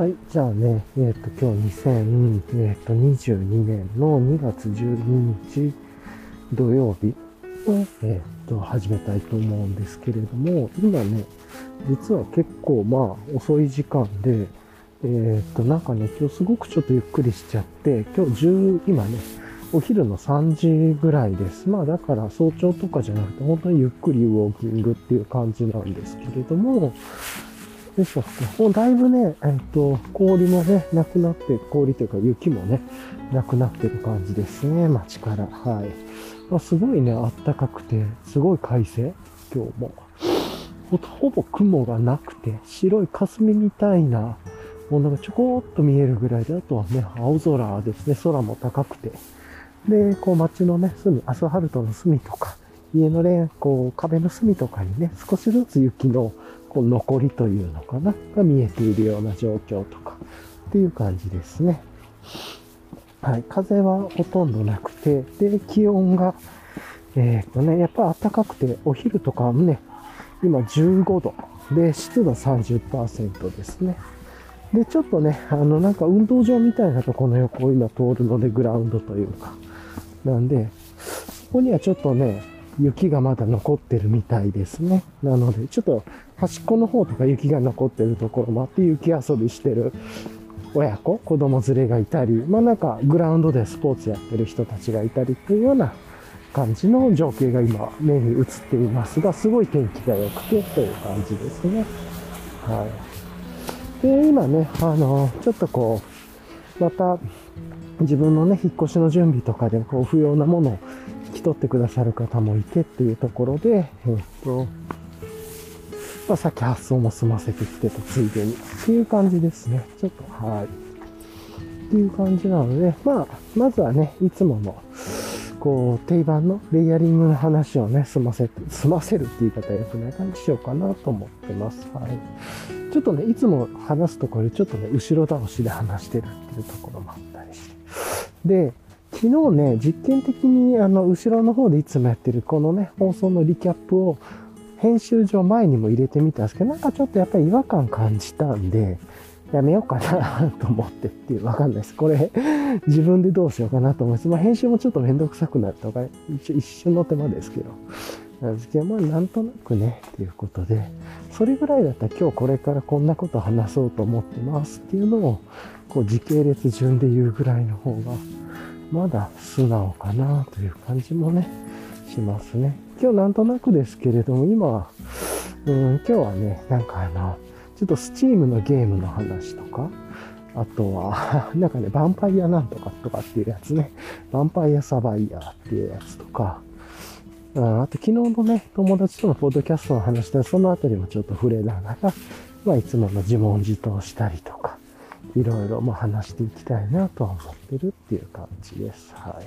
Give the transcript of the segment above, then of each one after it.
はい、じゃあね、えっ、ー、と、今日2022年の2月12日土曜日を、えっ、ー、と、始めたいと思うんですけれども、今ね、実は結構まあ遅い時間で、えっ、ー、と、なんかね、今日すごくちょっとゆっくりしちゃって、今日10、今ね、お昼の3時ぐらいです。まあだから早朝とかじゃなくて、本当にゆっくりウォーキングっていう感じなんですけれども、よいしょ。もうだいぶね、えっ、と、氷もね、なくなって、氷というか雪もね、なくなってる感じですね、街から。はい。まあ、すごいね、あったかくて、すごい快晴、今日も。ほぼ雲がなくて、白い霞みたいなものがちょこっと見えるぐらいで、あとはね、青空ですね、空も高くて。で、こう街のね、隅、アスファルトの隅とか、家のね、こう壁の隅とかにね、少しずつ雪のこう残りというのかな？が見えているような状況とかっていう感じですね。はい。風はほとんどなくて、で、気温が、えっ、ー、とね、やっぱ暖かくて、お昼とかもね、今15度で、湿度30%ですね。で、ちょっとね、あの、なんか運動場みたいなとこの横を今通るので、グラウンドというか。なんで、そこにはちょっとね、雪がまだ残ってるみたいですね。なので、ちょっと端っこの方とか雪が残ってるところもあって雪遊びしてる親子、子供連れがいたり、まあなんかグラウンドでスポーツやってる人たちがいたりというような感じの情景が今目に映っていますが、すごい天気が良くてという感じですね。はい。で、今ね、あの、ちょっとこう、また自分のね、引っ越しの準備とかでこう不要なものを引き取ってくださる方もいてっていうところで、えっと、まあ、さっき発送も済ませてきてたついでにっていう感じですね。ちょっと、はい。っていう感じなので、まあ、まずはね、いつもの、こう、定番のレイヤリングの話をね、済ませて、済ませるっていう言い方は良くない感じしようかなと思ってます。はい。ちょっとね、いつも話すところでちょっとね、後ろ倒しで話してるっていうところもあったりして。で、昨日ね、実験的にあの、後ろの方でいつもやってるこのね、放送のリキャップを編集上前にも入れてみたんですけど、なんかちょっとやっぱり違和感感じたんで、やめようかなと思ってっていう、わかんないです。これ、自分でどうしようかなと思います。まあ、編集もちょっとめんどくさくなるとか、一一瞬の手間ですけど。なんですけど、まあ、なんとなくね、っていうことで、それぐらいだったら今日これからこんなこと話そうと思ってますっていうのを、こう時系列順で言うぐらいの方が、まだ素直かなという感じもね、しますね。今日なんとなくですけれども、今、うん、今日はね、なんかあの、ちょっとスチームのゲームの話とか、あとは、なんかね、ヴァンパイアなんとかとかっていうやつね、ヴァンパイアサバイヤーっていうやつとか、うん、あと昨日のね、友達とのポッドキャストの話で、そのあたりもちょっと触れながら、まあ、いつもの自問自答したりとか、いろいろも話していきたいなとは思ってるっていう感じです。は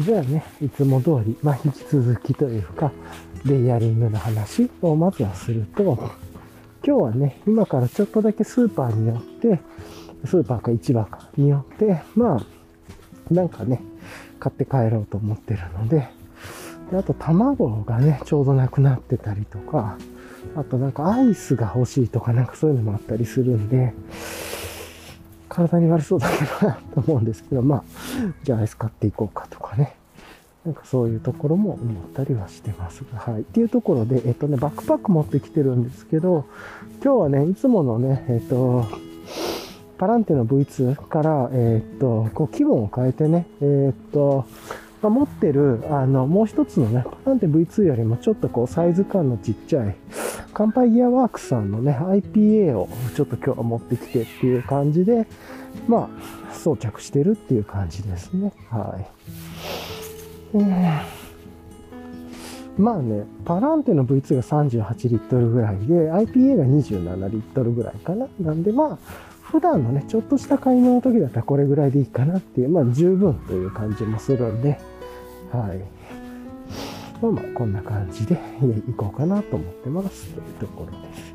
い。じゃあね、いつも通り、まあ、引き続きというか、レイヤリングの話をまずはすると、今日はね、今からちょっとだけスーパーによって、スーパーか市場かによって、まあ、なんかね、買って帰ろうと思ってるので、であと卵がね、ちょうどなくなってたりとか、あとなんかアイスが欲しいとかなんかそういうのもあったりするんで、体に悪そうだけどなと思うんですけど、まあ、じゃあアイス買っていこうかとかね。なんかそういうところも思ったりはしてますが、はい。っていうところで、えっとね、バックパック持ってきてるんですけど、今日はね、いつものね、えっと、パランテの V2 から、えっと、こう気分を変えてね、えっと、まあ、持ってる、あの、もう一つのね、パランテ V2 よりもちょっとこうサイズ感のちっちゃい、カンパイギアワークスさんのね、IPA をちょっと今日は持ってきてっていう感じで、まあ、装着してるっていう感じですね。はい。まあね、パランテの V2 が38リットルぐらいで、IPA が27リットルぐらいかな。なんでまあ、普段のね、ちょっとした買い物の時だったらこれぐらいでいいかなっていう、まあ十分という感じもするんで、はい。まあまあ、こんな感じで 行こうかなと思ってますというところです。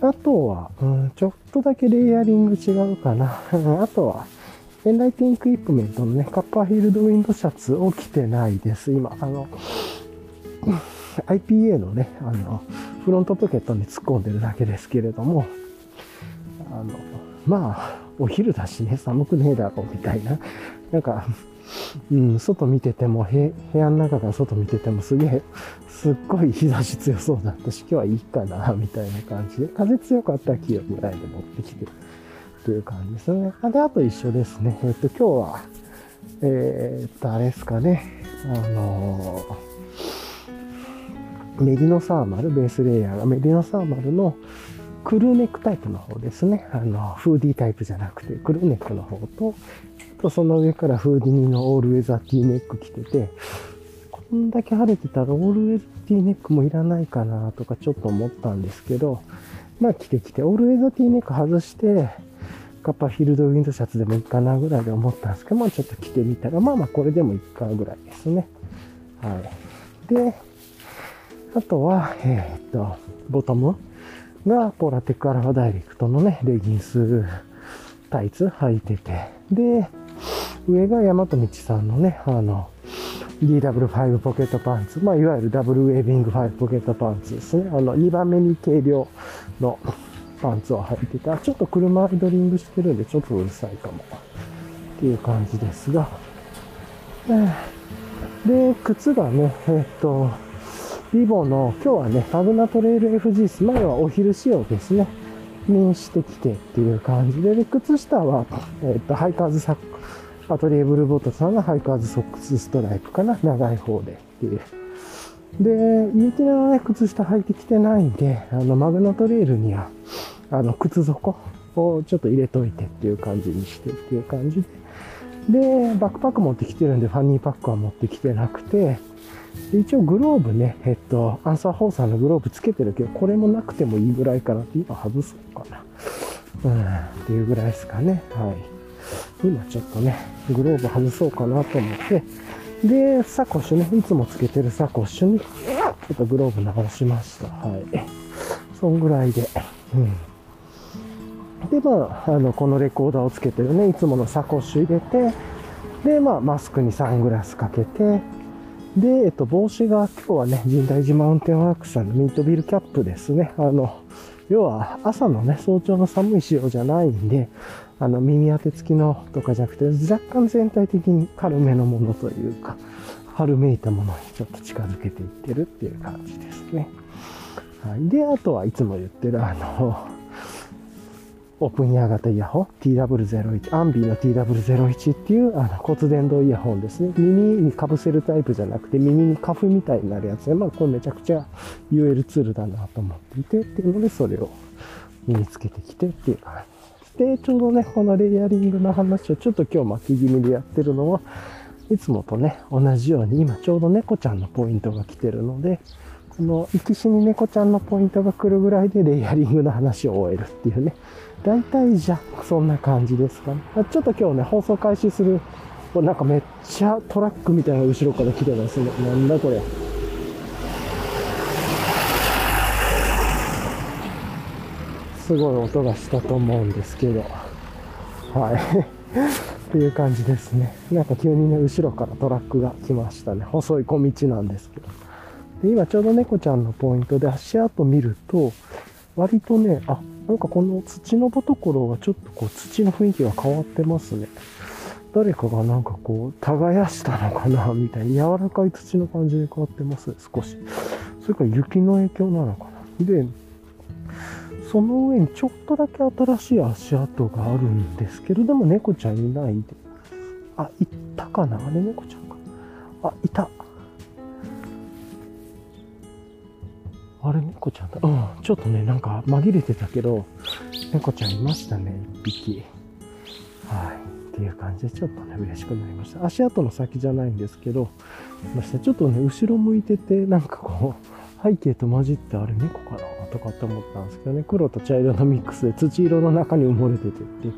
あとは、うん、ちょっとだけレイヤリング違うかな。あとは、エンライティングエクイプメントのね、カッパーヒールドウィンドシャツを着てないです。今、あの、IPA のね、あの、フロントポケットに突っ込んでるだけですけれども、あの、まあ、お昼だしね、寒くねえだろうみたいな。なんか、うん、外見てても、部屋の中から外見ててもすげえ、すっごい日差し強そうだったし、今日はいいかな、みたいな感じで、風強かったら気温ぐらいで持ってきてという感じですね。で、あと一緒ですね。えっと、今日は、えー、っと、あれですかね、あのー、メディノサーマル、ベースレイヤーがメディノサーマルのクルーネックタイプの方ですね。あの、フーディータイプじゃなくて、クルーネックの方と、とその上から Houdini のオールウェザーティーネック着てて、こんだけ晴れてたらオールウェザーティーネックもいらないかなとかちょっと思ったんですけど、まあ着てきて、オールウェザーティーネック外して、 Copperfield ウィンドシャツでもいいかなぐらいで思ったんですけど、まあちょっと着てみたら、まあまあこれでもいいかぐらいですね。はい。で、あとは、えー、っと、ボトムが Polartec Alpha Direct のね、レギンスタイツ履いてて、で、上が大和道さんのね、あの、DW5 ポケットパンツ。まあ、いわゆるダブルウェービング5ポケットパンツですね。あの、2番目に軽量のパンツを履いてて、あ、ちょっと車アイドリングしてるんで、ちょっとうるさいかも。っていう感じですが。で、靴がね、えっと、リボの、今日はね、パグナトレイル FG ス前はお昼仕様ですね。にしてきてっていう感じで、で、靴下は、えっと、ハイカーズサックアトリエブルボットさんがハイカーズソックスストライプかな長い方でっていう。で、雪のね、靴下履いてきてないんで、あの、マグナトレールには、あの、靴底をちょっと入れといてっていう感じにしてっていう感じで。で、バックパック持ってきてるんで、ファニーパックは持ってきてなくて、一応グローブね、えっと、アンサーホーサーのグローブつけてるけど、これもなくてもいいぐらいかなって今外そうかな。うん、っていうぐらいですかね。はい。今ちょっとね、グローブ外そうかなと思って、で、サコッシュね、いつもつけてるサコッシュに、ちょっとグローブ直しました。はい。そんぐらいで。うん。で、まあ、あの、このレコーダーをつけてるね、いつものサコッシュ入れて、で、まあ、マスクにサングラスかけて、で、えっと、帽子が今日はね、神代寺マウンテンワークさんのミートビルキャップですね。あの、要は朝のね、早朝の寒い仕様じゃないんで、あの、耳当て付きのとかじゃなくて、若干全体的に軽めのものというか、春めいたものにちょっと近づけていってるっていう感じですね。はい。で、あとはいつも言ってるあの、オープンイヤー型イヤホン TW01、アンビーの TW01 っていうあの骨伝導イヤホンですね。耳にかぶせるタイプじゃなくて耳にカフみたいになるやつで、まあこれめちゃくちゃ UL ツールだなと思っていてっていうのでそれを身につけてきてっていう感じで、ちょうどね、このレイヤリングの話をちょっと今日巻き気味でやってるのは、いつもとね、同じように、今ちょうど猫ちゃんのポイントが来てるので、この、行きしに猫ちゃんのポイントが来るぐらいでレイヤリングの話を終えるっていうね。大体じゃ、そんな感じですかね。ちょっと今日ね、放送開始する、なんかめっちゃトラックみたいな後ろから来てますね。なんだこれ。すごい音がしたと思うんですけど、はい。っていう感じですね。なんか急にね、後ろからトラックが来ましたね。細い小道なんですけど。で、今ちょうど猫ちゃんのポイントで足跡見ると、割とね、あ、なんかこの土のところがちょっとこう土の雰囲気が変わってますね。誰かがなんかこう、耕したのかなみたいに柔らかい土の感じに変わってます、少し。それから雪の影響なのかな。で、その上にちょっとだけ新しい足跡があるんですけれど、も猫ちゃんいないで。あ、いたかな？あれ猫ちゃんか。あ、いた。あれ猫ちゃんだ。うん。ちょっとね、なんか紛れてたけど、猫ちゃんいましたね、一匹。はい。っていう感じで、ちょっとね、嬉しくなりました。足跡の先じゃないんですけど、ました。ちょっとね、後ろ向いてて、なんかこう、背景と混じって、あれ猫かなとかって思ったんですけどね、黒と茶色のミックスで土色の中に埋もれててって、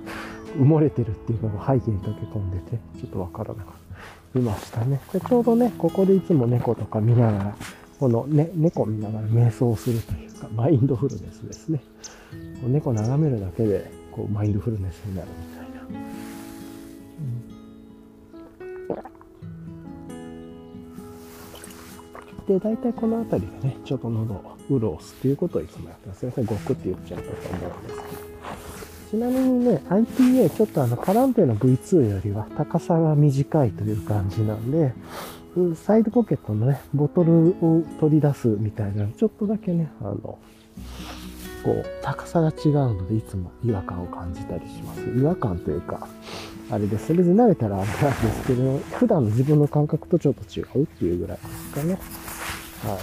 埋もれてるっていうのが背景に溶け込んでて、ちょっとわからなかった。いましたね。で、ちょうどね、ここでいつも猫とか見ながら、このね、猫見ながら瞑想するというか、マインドフルネスですね。こう猫眺めるだけで、こう、マインドフルネスになるみたいな。で、大体この辺りでね、ちょっと喉を潤すっていうことをいつもやってます。すいません、ごくって言っちゃったと思うんですけど。ちなみにね、IPA ちょっとあのパランテの V2 よりは高さが短いという感じなんで、サイドポケットのね、ボトルを取り出すみたいな、ちょっとだけね、あの、こう、高さが違うので、いつも違和感を感じたりします。違和感というか、あれです。別に慣れたらあれなんですけど、普段の自分の感覚とちょっと違うっていうぐらいですかね。は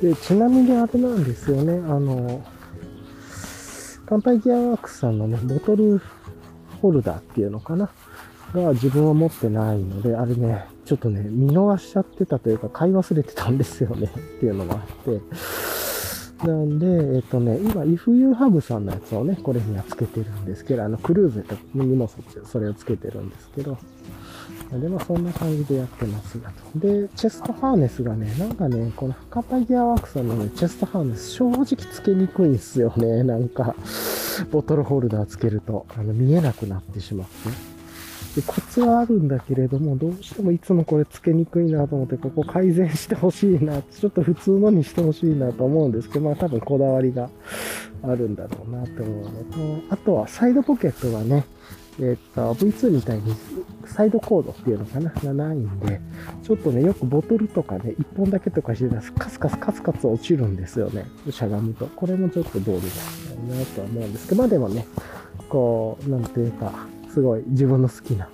い。で、ちなみにあれなんですよね、あの、乾杯ギアワークスさんのね、ボトルホルダーっていうのかな？が自分は持ってないので、あれね、ちょっとね、見逃しちゃってたというか、買い忘れてたんですよね。っていうのがあって、なんで、えっとね、今、If You Have さんのやつをね、これにはつけてるんですけど、あの、クルーズにもそれをつけてるんですけど、で、まあそんな感じでやってますが。で、チェストハーネスがね、なんかね、このカパギアワークさんのね、チェストハーネス、正直つけにくいんすよね。なんか、ボトルホルダーつけると、あの、見えなくなってしまって。で、コツはあるんだけれども、どうしてもいつもこれつけにくいなと思って、ここ改善してほしいな、ちょっと普通のにしてほしいなと思うんですけど、まあ多分こだわりがあるんだろうなって思うのと、あとはサイドポケットがね、えっ、と、V2 みたいにサイドコードっていうのかな？がないんで、ちょっとね、よくボトルとかね、1本だけとかしてたらカスカスカスカス落ちるんですよね。しゃがむと。これもちょっとどうにかしたいなとは思うんですけど、まあでもね、こう、なんていうか、すごい自分の好きな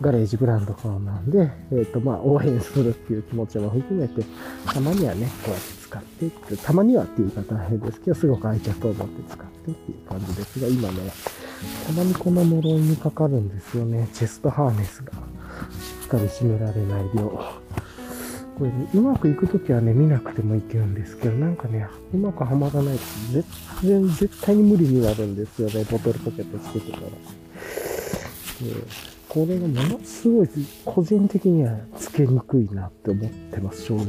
ガレージブランドからなんで、えっ、ー、と、まあ、応援するっていう気持ちも含めて、たまにはね、こうやって使っていく。たまにはっていう言い方は変ですけど、すごく愛着を持って使ってっていう感じですが、今ね、たまにこの呪いにかかるんですよね。チェストハーネスがしっかり締められない量。これ、ね、うまくいくときはね、見なくてもいけるんですけど、なんかね、うまくはまらないと、絶対、絶対に無理になるんですよね、ボトルポケットつけてたら。これがものすごい個人的にはつけにくいなって思ってます、正直。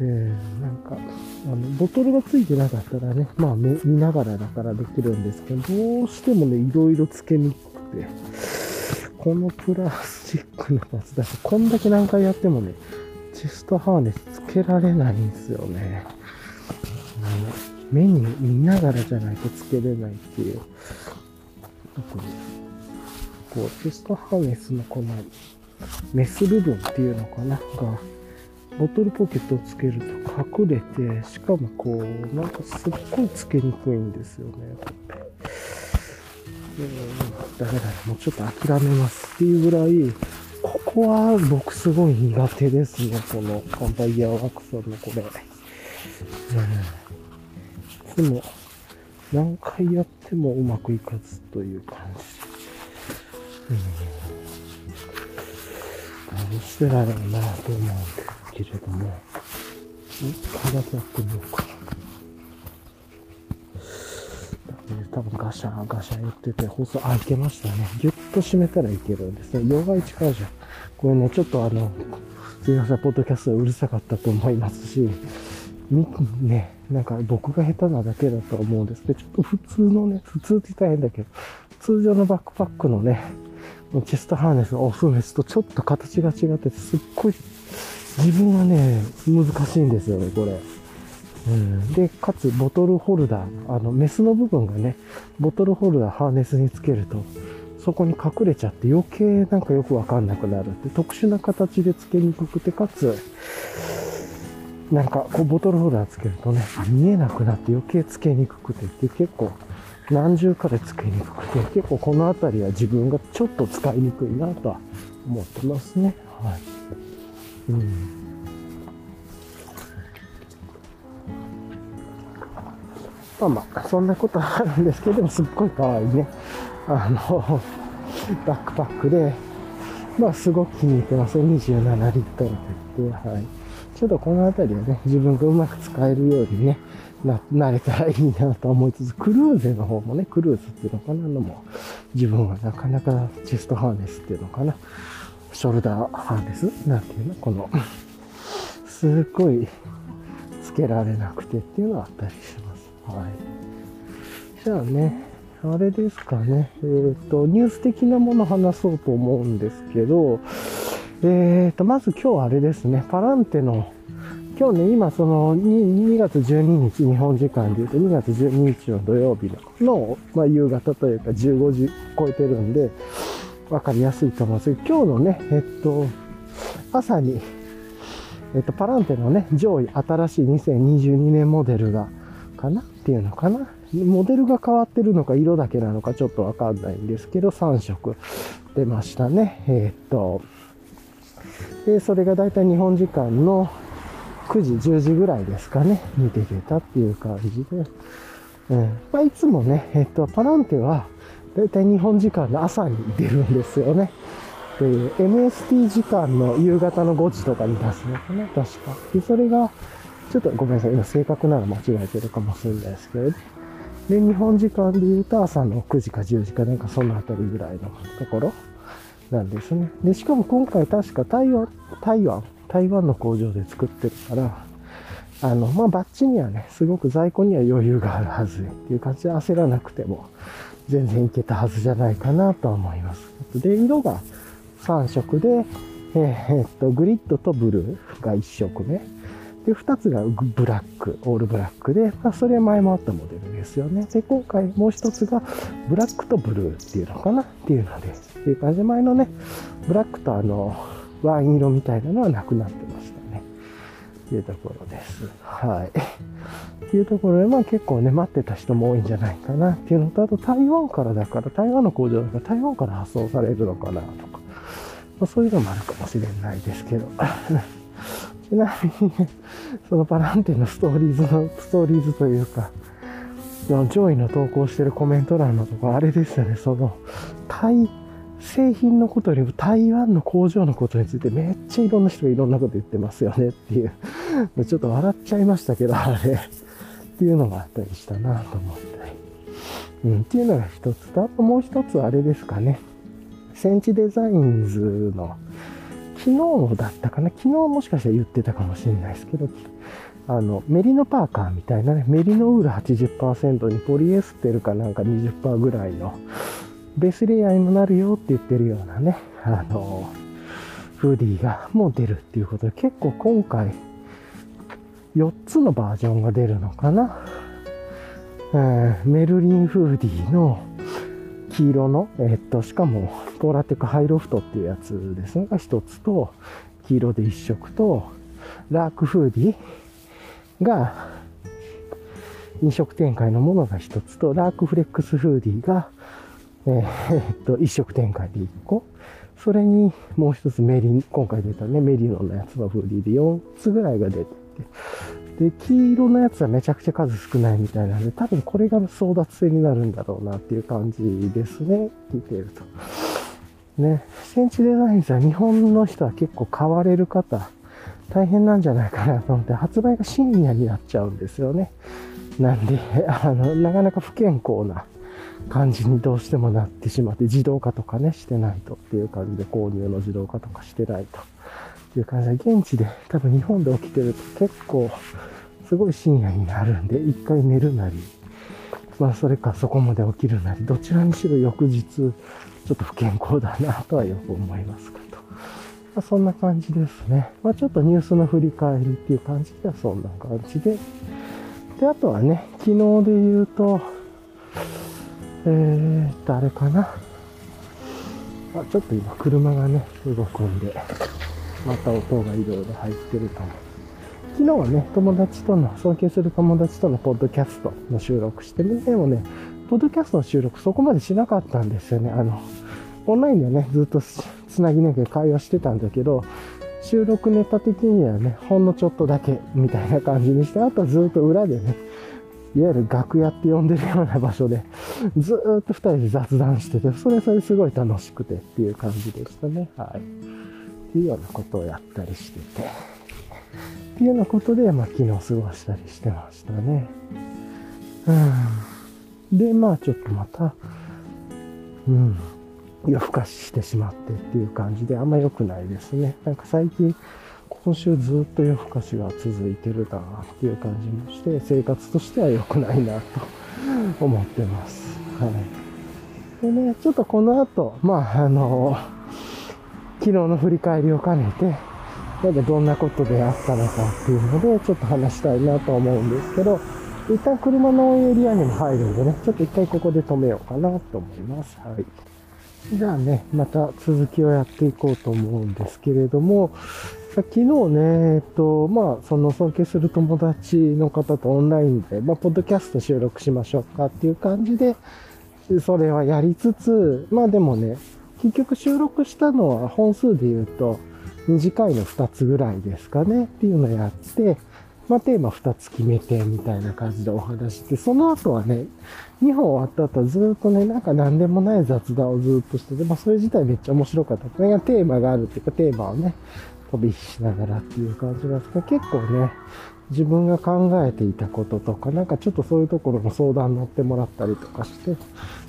えー、なんか、あの、ボトルがついてなかったらね、まあ見ながらだからできるんですけど、どうしてもね、いろいろつけにくくて、このプラスチックのやつだと、こんだけ何回やってもね、チェストハーネスつけられないんですよね。目に見ながらじゃないとつけれないっていう。特にこう、チェストハーネスのこのメス部分っていうのかな？が、ボトルポケットをつけると隠れて、しかもこう、なんかすっごいつけにくいんですよね、これ。ダメだ、もうちょっと諦めますっていうぐらい、ここは僕すごい苦手ですね、このカンパイヤーワークさんのこれ。うん、でも、何回やってもうまくいかずという感じ。うん。どうしてだろうなと思うん。ですけれども。ん。体やってみようかな。多分ガシャンガシャン言ってて、放送、あ、いけましたね。ぎゅっと締めたらいけるん。ですね。ヨガ1じゃん。これね、ちょっとあの、すいません、ポッドキャストうるさかったと思いますし、み、ね、なん。か僕が下手なだけだと思うん。ですけど、ちょっと普通のね、普通って言ったら変だけど、通常のバックパックのね、チェストハーネスのオフメスとちょっと形が違ってすっごい自分はね、難しいんですよね、これ。うん、で、かつ、ボトルホルダー、あの、メスの部分がね、ボトルホルダーハーネスにつけると、そこに隠れちゃって余計なんかよくわかんなくなるって、特殊な形でつけにくくて、かつ、なんか、こう、ボトルホルダーつけるとね、見えなくなって余計つけにくくてって結構、何重かでつけにくくて、結構この辺りは自分がちょっと使いにくいなとは思ってますね。はい。うん。まあまあ、そんなことはあるんですけど、すっごい可愛いね。あの、バックパックで、まあ、すごく気に入ってます。27リットルってはい。ちょっとこの辺りはね、自分がうまく使えるようにね、な、慣れたらいいなと思いつつ、クルーゼの方もね、クルーズっていうのかなのも、自分はなかなかチェストハーネスっていうのかな、ショルダーハーネスなんていうの、この、すっごいつけられなくてっていうのはあったりします。はい。じゃあね、あれですかね、えっ、ー、と、ニュース的なもの話そうと思うんですけど、えっ、ー、と、まず今日あれですね、パランテの今日ね、今その 2, 2月12日、日本時間で言うと2月12日の土曜日のの、まあ、夕方というか15時超えてるんで、わかりやすいと思うんですけど、今日のね、えっと、朝に、えっと、パランテのね、上位新しい2022年モデルが、かな？っていうのかな？モデルが変わってるのか色だけなのかちょっとわかんないんですけど、3色出ましたね。え、っと、で、それがだいたい日本時間の9時、10時ぐらいですかね、に出てたっていう感じで、うん。まあ、いつもね、え、っと、パランテは、だいたい日本時間の朝に出るんですよね。で、MST 時間の夕方の5時とかに出すのかな、確か。で、それが、ちょっとごめんなさい、今正確なの間違えてるかもしれないですけど、で、日本時間で言うと朝の9時か10時かなんかそのあたりぐらいのところなんですね。で、しかも今回確か台湾、台湾、台湾の工場で作ってるから、あの、まあ、バッチにはね、すごく在庫には余裕があるはずっていう感じで焦らなくても全然いけたはずじゃないかなとは思います。で、色が3色で、えー、っと、グリッドとブルーが1色目。で、二つがブラック、オールブラックで、まあ、それは前もあったモデルですよね。で、今回もう一つがブラックとブルーっていうのかなっていうので、っていう感じで前のね、ブラックとあの、ワイン色みたいなのはなくなってましたね。っていうところです。はい。っていうところで、まあ結構ね、待ってた人も多いんじゃないかなっていうのと、あと台湾からだから、台湾の工場だから台湾から発送されるのかなとか、まあ、そういうのもあるかもしれないですけど。ちなみにね、そのパランテのストーリーズの、ストーリーズというか、上位の投稿してるコメント欄のとこ、あれですよね、その、台、製品のことよりも台湾の工場のことについてめっちゃいろんな人がいろんなこと言ってますよねっていう、ちょっと笑っちゃいましたけど、あれ、っていうのがあったりしたなと思って。うん、っていうのが一つと、あともう一つあれですかね。センチデザインズの昨日だったかな昨日もしかしたら言ってたかもしれないですけど、あの、メリノパーカーみたいなね、メリノウール80%にポリエステルかなんか20%ぐらいのベースレイヤーにもなるよって言ってるようなね、あの、フーディーがもう出るっていうことで、結構今回4つのバージョンが出るのかな。うん、メルリンフーディーの黄色の、えっと、しかも、ポーラテックハイロフトっていうやつです、が一つと、黄色で一色と、ラークフーディーが、飲食展開のものが一つと、ラークフレックスフーディーが、え、っと、一色展開で一個。それに、もう一つメリ、今回出たね、メリノンのやつのフーディーで4つぐらいが出てて、で、黄色のやつはめちゃくちゃ数少ないみたいなんで、多分これが争奪戦になるんだろうなっていう感じですね。聞いてると。ね、センチデザインズは日本の人は結構買われる方、大変なんじゃないかなと思って、発売が深夜になっちゃうんですよね。なんで、あの、なかなか不健康な感じにどうしてもなってしまって、自動化とかね、してないとっていう感じで購入の自動化とかしてないと。いう感じで、現地で多分日本で起きてると結構すごい深夜になるんで、一回寝るなり、まあそれかそこまで起きるなり、どちらにしろ翌日、ちょっと不健康だなとはよく思いますかと。まあ、そんな感じですね。まあちょっとニュースの振り返りっていう感じではそんな感じで。で、あとはね、昨日で言うと、えーっと、あれかな。あ、ちょっと今車がね、動くんで、また音がいろいろ入ってるかも。昨日はね、友達との、尊敬する友達とのポッドキャストの収録してね、でもね、ポッドキャストの収録そこまでしなかったんですよね。あの、オンラインでね、ずっとつなぎなきゃ会話してたんだけど、収録ネタ的にはね、ほんのちょっとだけみたいな感じにして、あとはずっと裏でね、いわゆる楽屋って呼んでるような場所で、ずっと二人で雑談してて、それそれすごい楽しくてっていう感じでしたね。はい。っていうようなことをやったりしてて、っていうようなことで、まあ、昨日過ごしたりしてましたね。うん。で、まあ、ちょっとまた、うん、夜更かししてしまってっていう感じで、あんま良くないですね。なんか最近、今週ずっと夜更かしが続いてるなっていう感じもして、生活としては良くないなと思ってます。はい。でね、ちょっとこの後、まあ、あの、昨日の振り返りを兼ねて、なんかどんなことであったのかっていうので、ちょっと話したいなと思うんですけど、一旦車のエリアにも入るんでね、ちょっと一回ここで止めようかなと思います。はい。じゃあね、また続きをやっていこうと思うんですけれども、昨日ね、えっと、まあ、その尊敬する友達の方とオンラインで、まあ、ポッドキャスト収録しましょうかっていう感じで、それはやりつつ、まあでもね、結局収録したのは本数で言うと、短いの2つぐらいですかねっていうのをやって、まあ、テーマ2つ決めてみたいな感じでお話して、その後はね、2本終わった後ずっとね、なんか何でもない雑談をずっとしてて、まあそれ自体めっちゃ面白かった。これがテーマがあるっていうか、テーマをね、びしながらっていう感じなんですけど、結構ね、自分が考えていたこととか、なんかちょっとそういうところの相談乗ってもらったりとかして、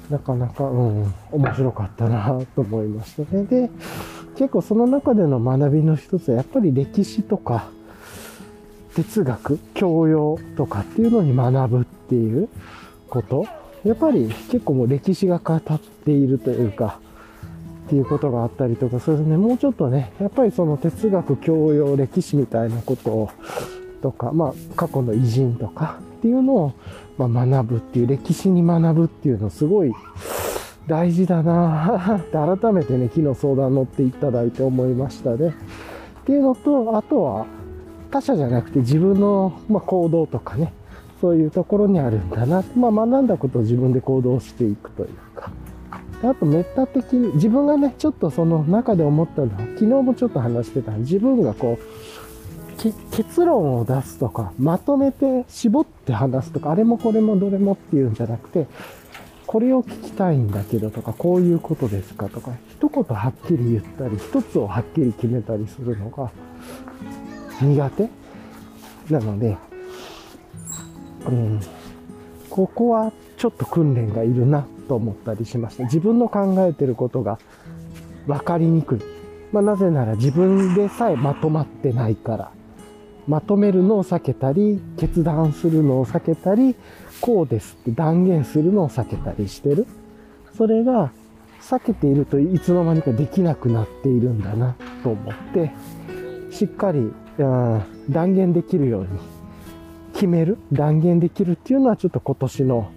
なかなか、うん、面白かったなと思いましたね。で、結構その中での学びの一つは、やっぱり歴史とか、哲学、教養とかっていうのに学ぶっていうこと。やっぱり結構もう歴史が語っているというか、っていうことがあったりとか、それでね、もうちょっとね、やっぱりその哲学、教養、歴史みたいなことを、とか、まあ、過去の偉人とかっていうのを、まあ、学ぶっていう、歴史に学ぶっていうのすごい大事だなって改めてね、昨日相談乗っていただいて思いましたね。っていうのと、あとは、他者じゃなくて自分の、ま行動とかね、そういうところにあるんだな。まあ、学んだことを自分で行動していくというか。であと、メタ的に、自分がね、ちょっとその中で思ったのは、昨日もちょっと話してた、自分がこう、結論を出すとか、まとめて絞って話すとか、あれもこれもどれもっていうんじゃなくて、これを聞きたいんだけどとか、こういうことですかとか、一言はっきり言ったり、一つをはっきり決めたりするのが、苦手なので、うん、ここはちょっと訓練がいるなと思ったりしました。自分の考えてることが分かりにくい。まあ、なぜなら自分でさえまとまってないから。まとめるのを避けたり、決断するのを避けたり、こうですって断言するのを避けたりしてる。それが避けているといつの間にかできなくなっているんだなと思って、しっかりうん断言できるように決める、断言できるっていうのはちょっと今年の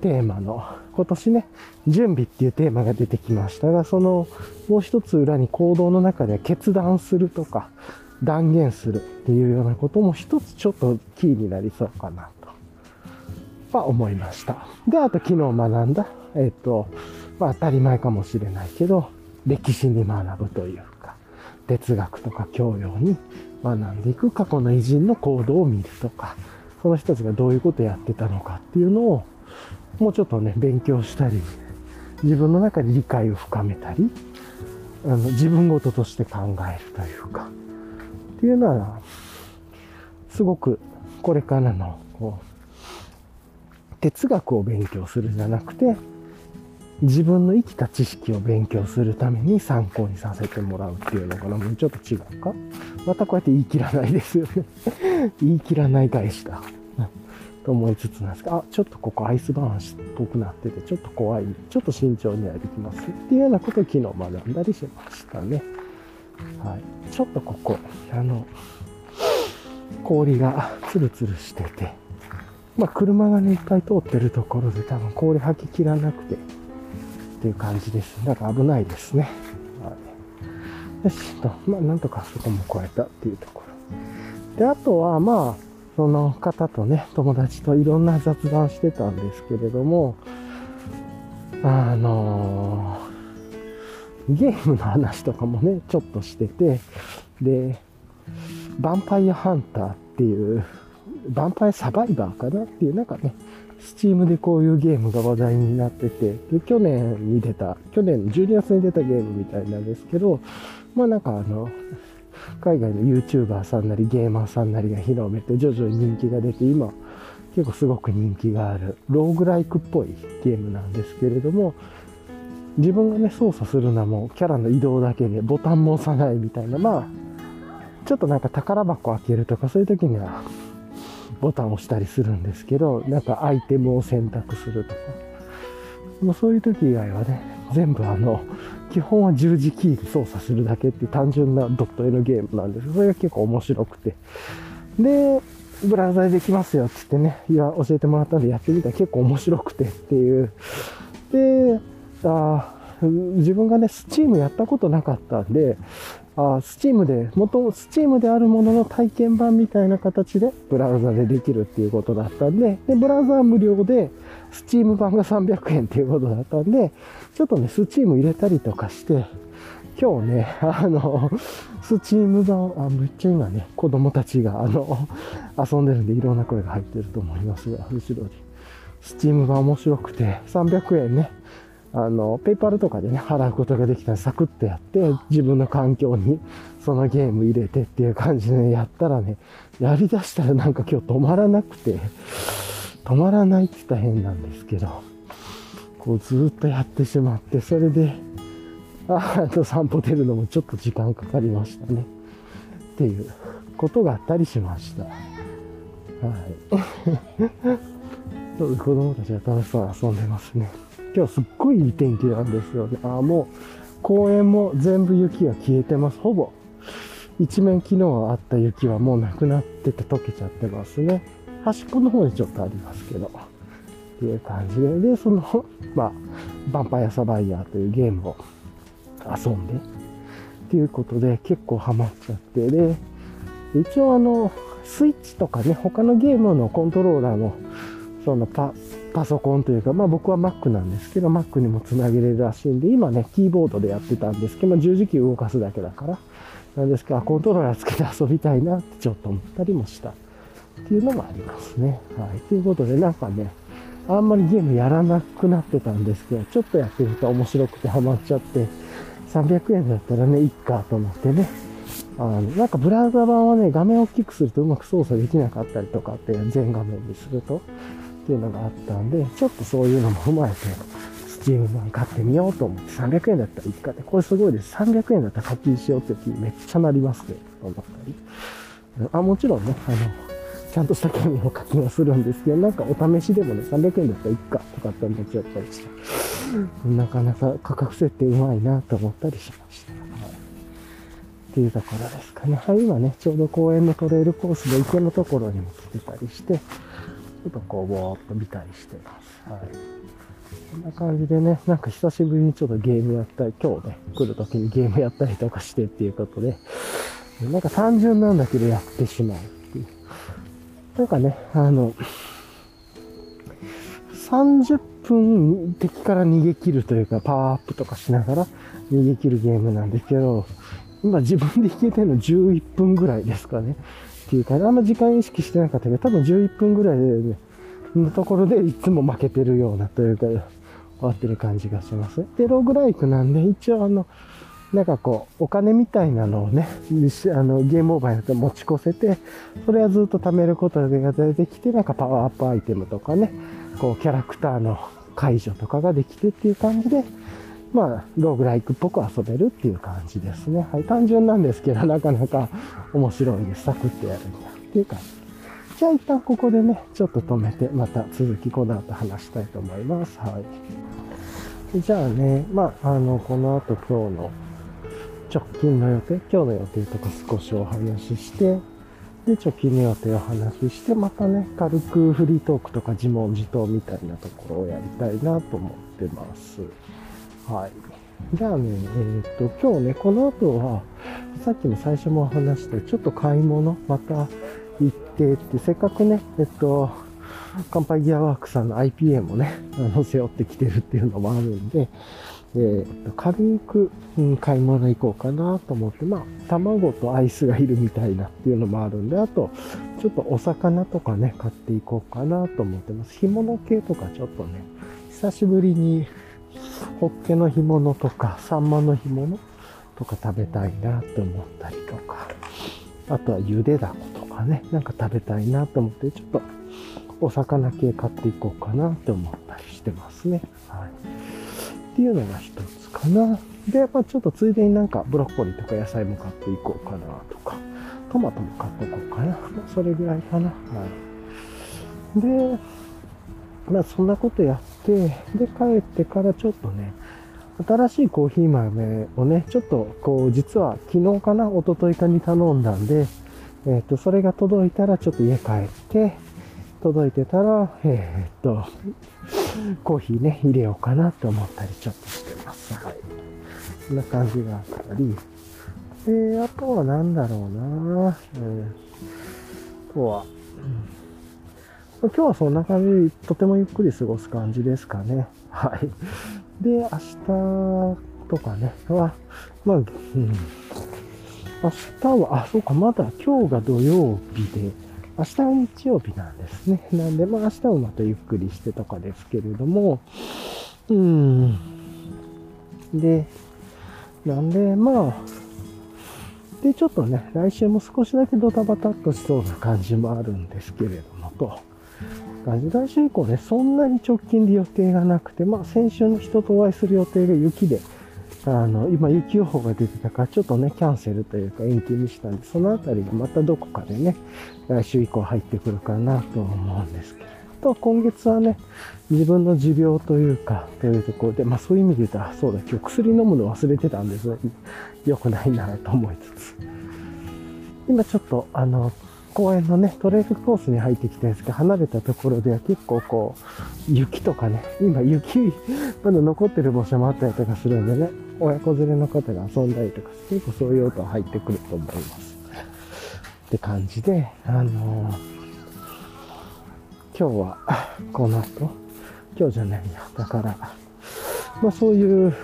テーマの、今年ね、準備っていうテーマが出てきましたが、そのもう一つ裏に行動の中では決断するとか、断言するっていうようなことも一つちょっとキーになりそうかなと、は思いました。で、あと昨日学んだ、えっ、と、まあ当たり前かもしれないけど、歴史に学ぶというか、哲学とか教養に学んでいく過去の偉人の行動を見るとか、その人たちがどういうことやってたのかっていうのを、もうちょっとね、勉強したり、自分の中で理解を深めたり、あの自分ごととして考えるというか、っていうのは、すごくこれからの、こう、哲学を勉強するじゃなくて、自分の生きた知識を勉強するために参考にさせてもらうっていうのかな。もうちょっと違うか？またこうやって言い切らないですよね 言い切らない返しだ。と思いつつなんですが、あ、ちょっとここアイスバーンっぽくなってて、ちょっと怖い、ちょっと慎重にはできますっていうようなことを昨日学んだりしましたね。はい。ちょっとここ、あの、氷がツルツルしてて、まあ車がね、いっぱい通ってるところで多分氷吐ききらなくて、っていう感じです。だから危ないですね。はい、よしと、まあ、なんとかそこも超えたっていうところ。で、あとは、まあ、その方とね、友達といろんな雑談してたんですけれども、あのー、ゲームの話とかもね、ちょっとしてて、で、ヴァンパイアハンターっていう、ヴァンパイアサバイバーかなっていう、なんかね、スチームでこういうゲームが話題になってて、で去年に出た、去年12月に出たゲームみたいなんですけど、まあなんかあの、海外の YouTuber さんなりゲーマーさんなりが広めて徐々に人気が出て、今結構すごく人気があるローグライクっぽいゲームなんですけれども、自分がね、操作するのはもうキャラの移動だけでボタンも押さないみたいな、まあ、ちょっとなんか宝箱開けるとかそういう時にはボタンを押したりするんですけど、なんかアイテムを選択するとか。もうそういう時以外はね、全部あの、基本は十字キーで操作するだけっていう単純なドット絵のゲームなんですそれが結構面白くて。で、ブラウザでできますよって言ってね、いや、教えてもらったんでやってみたら結構面白くてっていう。で、あ自分がね、スチームやったことなかったんで、あスチームで、元、スチームであるものの体験版みたいな形でブラウザでできるっていうことだったんで、で、ブラウザは無料で、Steam版が300円っていうことだったんで、ちょっとね、 Steam入れたりとかして、今日ね、あの、 Steam版、あ、めっちゃ今ね、子供たちが、あの、遊んでるんでいろんな声が入ってると思いますが、後ろに。 Steam版面白くて、300円ね、あの、 PayPal とかでね、払うことができたらサクッとやって、自分の環境にそのゲーム入れてっていう感じでやったらね、やりだしたらなんか今日止まらなくて、止まらないって言ったら変なんですけど、こうずっとやってしまって、それで、あと散歩出るのもちょっと時間かかりましたね。っていうことがあったりしました。はい。子供たちが楽しそうに遊んでますね。今日すっごいいい天気なんですよね。あもう公園も全部雪が消えてます。ほぼ。一面昨日あった雪はもうなくなってて溶けちゃってますね。端っこの方にちょっとありますけど。っていう感じで。で、その、まあ、ヴァンパイアサバイヤーというゲームを遊んで、っていうことで結構ハマっちゃって、で、一応あの、スイッチとかね、他のゲームのコントローラーの、そのパ、パソコンというか、まあ僕は Mac なんですけど、Mac にもつなげれるらしいんで、今ね、キーボードでやってたんですけど、まあ十字キー動かすだけだから、なんですけど、コントローラーつけて遊びたいなってちょっと思ったりもしたっていうのもありますね。はい。ということで、なんかね、あんまりゲームやらなくなってたんですけど、ちょっとやってみて面白くてハマっちゃって、300円だったらね、いっかと思ってね。あの、なんかブラウザ版はね、画面を大きくするとうまく操作できなかったりとかって、全画面にすると。っていうのがあったんで、ちょっとそういうのも踏まえて、スチーム版買ってみようと思って300円だったらいいかって、これすごいです。300円だったら課金しようって気めっちゃなりますね、と思ったり。あ、もちろんね、あの、ちゃんとしたゲームの課金はするんですけど、なんかお試しでもね、300円だったらいいかとかって思っちゃったりして、なかなか価格設定うまいなと思ったりしました。っていうところですかね。はい、今ね、ちょうど公園のトレイルコースで池のところにも来てたりして、ちょっとこう、ぼーっと見たりしてます。はい。こんな感じでね、なんか久しぶりにちょっとゲームやったり、今日ね、来る時にゲームやったりとかしてっていうことで、なんか単純なんだけどやってしまうっていう。なんかね、あの、30分敵から逃げ切るというか、パワーアップとかしながら逃げ切るゲームなんですけど、今自分で弾けてるの11分ぐらいですかね。っていうか、あんま時間意識してなかったけど、多分11分ぐらいで、ね、のところでいつも負けてるようなというか、終わってる感じがします。で、ローグライクなんで、一応あの、なんかこう、お金みたいなのをね、あのゲームオーバーになって持ち越せて、それはずっと貯めることが出てきて、なんかパワーアップアイテムとかね、こう、キャラクターの解除とかができてっていう感じで、まあ、ローグライクっぽく遊べるっていう感じですね。はい、単純なんですけど、なかなか面白いです。サクッとやるには。っていう感じ。じゃあ一旦ここでね、ちょっと止めて、また続きこの後話したいと思います。はい。じゃあね、まあ、あの、この後今日の直近の予定、今日の予定とか少しお話しして、で、直近の予定をお話しして、またね、軽くフリートークとか自問自答みたいなところをやりたいなと思ってます。はい。じゃあね、えー、っと、今日ね、この後は、さっきも最初も話したちょっと買い物、また行ってって、せっかくね、えっと、乾杯ギアワークさんの IPA もね、あの、背負ってきてるっていうのもあるんで、えー、っと、軽く、うん、買い物行こうかなと思って、まあ、卵とアイスがいるみたいなっていうのもあるんで、あと、ちょっとお魚とかね、買っていこうかなと思ってます。干物系とかちょっとね、久しぶりにホッケの干物とか、サンマの干物とか食べたいなと思ったりとか、あとはゆでだことかね、なんか食べたいなと思って、ちょっとお魚系買っていこうかなと思ったりしてますね。はい。っていうのが一つかな。で、まあちょっとついでになんかブロッコリーとか野菜も買っていこうかなとか、トマトも買っていこうかな。それぐらいかな。はい。で、まあそんなことやって、で帰ってからちょっとね、新しいコーヒー豆をね、ちょっとこう、実は昨日かな、一昨日かに頼んだんで、えっ、と、それが届いたらちょっと家帰って、届いてたら、えっと、コーヒーね、入れようかなって思ったりちょっとしてます。はい。こんな感じがあったり。で、あとは何だろうな、うん、あとは、うん、今日はそんな感じ、とてもゆっくり過ごす感じですかね。はい。で、明日とかね、は、まあ、うん。明日は、あ、そうか、まだ今日が土曜日で、明日日曜日なんですね。なんで、まあ明日はまたゆっくりしてとかですけれども、うん。で、なんで、まあ、で、ちょっとね、来週も少しだけドタバタっとしそうな感じもあるんですけれども、と。感じ来週以降ね、そんなに直近で予定がなくて、まあ先週の人とお会いする予定が雪で、あの、今雪予報が出てたから、ちょっとね、キャンセルというか延期にしたんで、そのあたりがまたどこかでね、来週以降入ってくるかなと思うんですけど。あとは今月はね、自分の持病というか、というところで、まあそういう意味で言うと、あ、そうだ、今日薬飲むの忘れてたんです良くないなと思いつつ。今ちょっと、あの、公園のね、トレイルコースに入ってきたんですけど、離れたところでは結構こう、雪とかね、今雪、まだ残ってる場所もあったりとかするんでね、親子連れの方が遊んだりとか、結構そういう音入ってくると思います。って感じで、あのー、今日は、この後、今日じゃないや、だから、まあそういう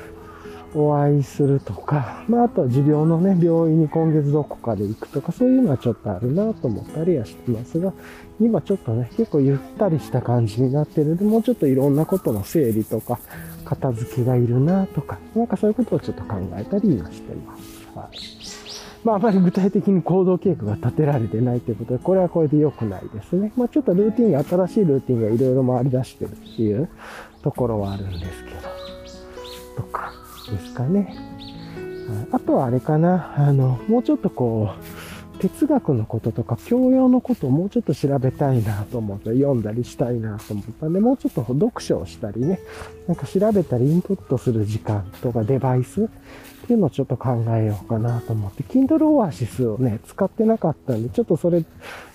お会いするとか、まあ、あとは持病のね、病院に今月どこかで行くとか、そういうのはちょっとあるなと思ったりはしてますが、今ちょっとね、結構ゆったりした感じになってるので、もうちょっといろんなことの整理とか、片付けがいるなとか、なんかそういうことをちょっと考えたりはしてます。はい。まあ、あまり具体的に行動計画が立てられてないということで、これはこれで良くないですね。まあ、ちょっとルーティンが、新しいルーティンがいろいろ回り出してるっていうところはあるんですけど、とか。ですかね。あとはあれかな、あの、もうちょっとこう、哲学のこととか教養のことをもうちょっと調べたいなと思って読んだりしたいなと思ったんで、もうちょっと読書をしたりね、なんか調べたりインプットする時間とかデバイスっていうのをちょっと考えようかなと思って、Kindle Oasis をね、使ってなかったんで、ちょっとそれ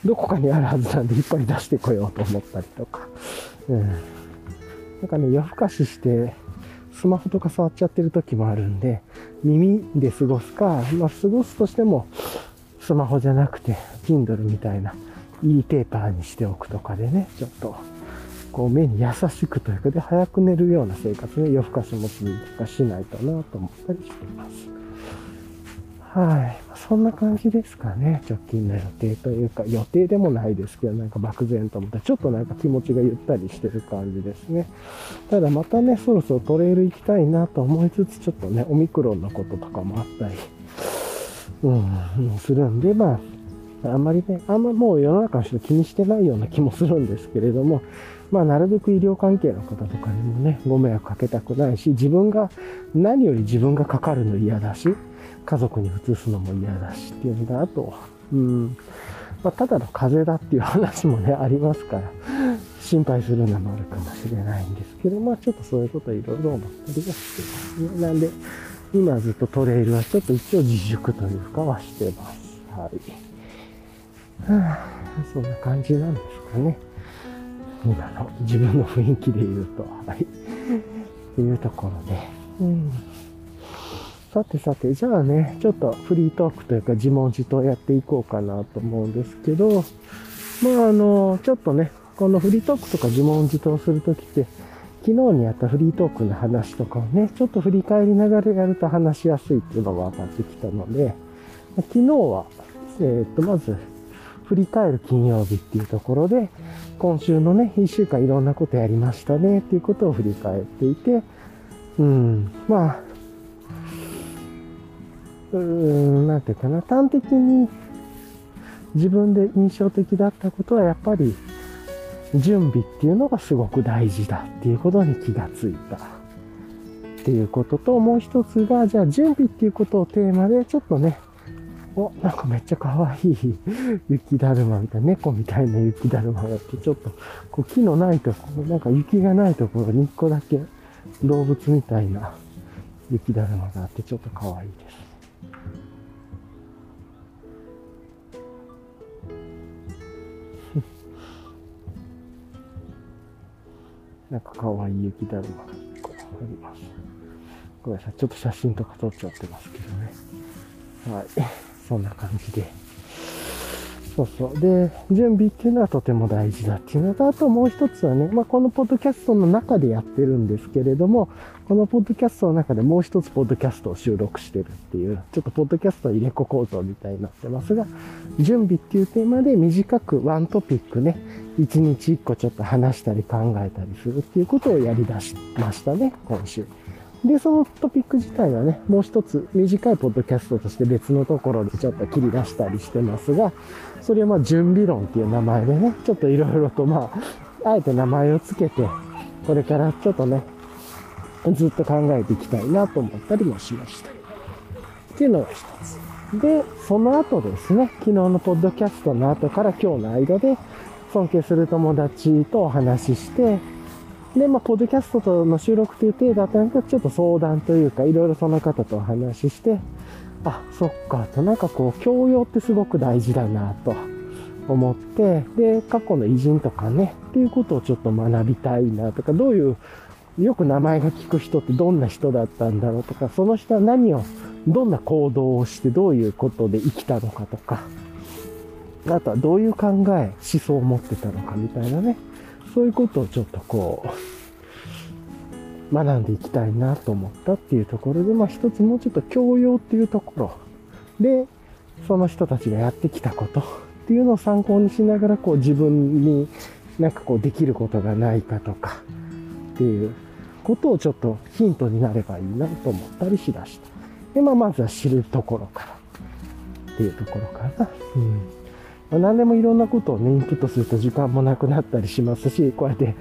どこかにあるはずなんでいっぱい出してこようと思ったりとか、うん。なんかね、夜更かしして、スマホとか触っちゃってる時もあるんで、耳で過ごすか、まあ、過ごすとしても、スマホじゃなくて、Kindle みたいな、いいペーパーにしておくとかでね、ちょっと、こう目に優しくというかで、早く寝るような生活ね、夜更かしもつかしないとなと思ったりしています。はい。そんな感じですかね。直近の予定というか、予定でもないですけど、なんか漠然と思って、ちょっとなんか気持ちがゆったりしてる感じですね。ただまたね、そろそろトレイル行きたいなと思いつつ、ちょっとね、オミクロンのこととかもあったり、うん、するんで、まあ、あんまりね、あんまもう世の中の人気にしてないような気もするんですけれども、まあ、なるべく医療関係の方とかにもね、ご迷惑かけたくないし、自分が、何より自分がかかるの嫌だし、家族に移すのも嫌だしっていうのが、あと、うん、まあ、ただの風邪だっていう話もね、ありますから、心配するのもあるかもしれないんですけど、まあちょっとそういうこといろいろ思ったりはしてますね。なんで、今ずっとトレイルはちょっと一応自粛というかはしてます。はい。はあ、そんな感じなんですかね。今の自分の雰囲気で言うと、はい。っていうところで。うんさてさて、じゃあね、ちょっとフリートークというか自問自答やっていこうかなと思うんですけど、まああの、ちょっとね、このフリートークとか自問自答するときって、昨日にやったフリートークの話とかをね、ちょっと振り返りながらやると話しやすいっていうのが分かってきたので、昨日は、えー、っと、まず、振り返る金曜日っていうところで、今週のね、一週間いろんなことやりましたねっていうことを振り返っていて、うん、まあ、うーん、なんていうかな、端的に自分で印象的だったことはやっぱり準備っていうのがすごく大事だっていうことに気がついたっていうことと、もう一つが、じゃあ準備っていうことをテーマでちょっとね、お、なんかめっちゃ可愛い雪だるまみたいな、猫みたいな雪だるまがあって、ちょっとこう木のないところ、なんか雪がないところに一個だけ動物みたいな雪だるまがあってちょっと可愛いです。なんか可愛い雪だるまが1個あります。ごめんなさい。ちょっと写真とか撮っちゃってますけどね。はい。そんな感じで。そうそう。で、準備っていうのはとても大事だっていうのと、あともう一つはね、まあ、このポッドキャストの中でやってるんですけれども、このポッドキャストの中でもう一つポッドキャストを収録してるっていう、ちょっとポッドキャスト入れ子構造みたいになってますが、準備っていうテーマで短くワントピックね、一日一個ちょっと話したり考えたりするっていうことをやり出しましたね、今週。で、そのトピック自体はね、もう一つ短いポッドキャストとして別のところでちょっと切り出したりしてますが、それはまあ準備論っていう名前でね、ちょっといろいろとまあ、あえて名前をつけて、これからちょっとね、ずっと考えていきたいなと思ったりもしました。っていうのが一つ。で、その後ですね、昨日のポッドキャストの後から今日の間で、尊敬する友達とお話しして、で、まあ、ポッドキャストの収録という程度だったんですけど、ちょっと相談というか、いろいろその方とお話しして、あ、そっか、と、なんかこう、教養ってすごく大事だな、と思って、で、過去の偉人とかね、っていうことをちょっと学びたいな、とか、どういう、よく名前が聞く人ってどんな人だったんだろうとか、その人は何を、どんな行動をして、どういうことで生きたのかとか、あとはどういう考え、思想を持ってたのかみたいなね、そういうことをちょっとこう、学んでいきたいなと思ったっていうところで、まあ一つもうちょっと教養っていうところで、その人たちがやってきたことっていうのを参考にしながら、こう自分になんかこうできることがないかとかっていうことをちょっとヒントになればいいなと思ったりしだした。で、まあまずは知るところからっていうところかな。うんまあ、何でもいろんなことをね、インプットすると時間もなくなったりしますし、こうやって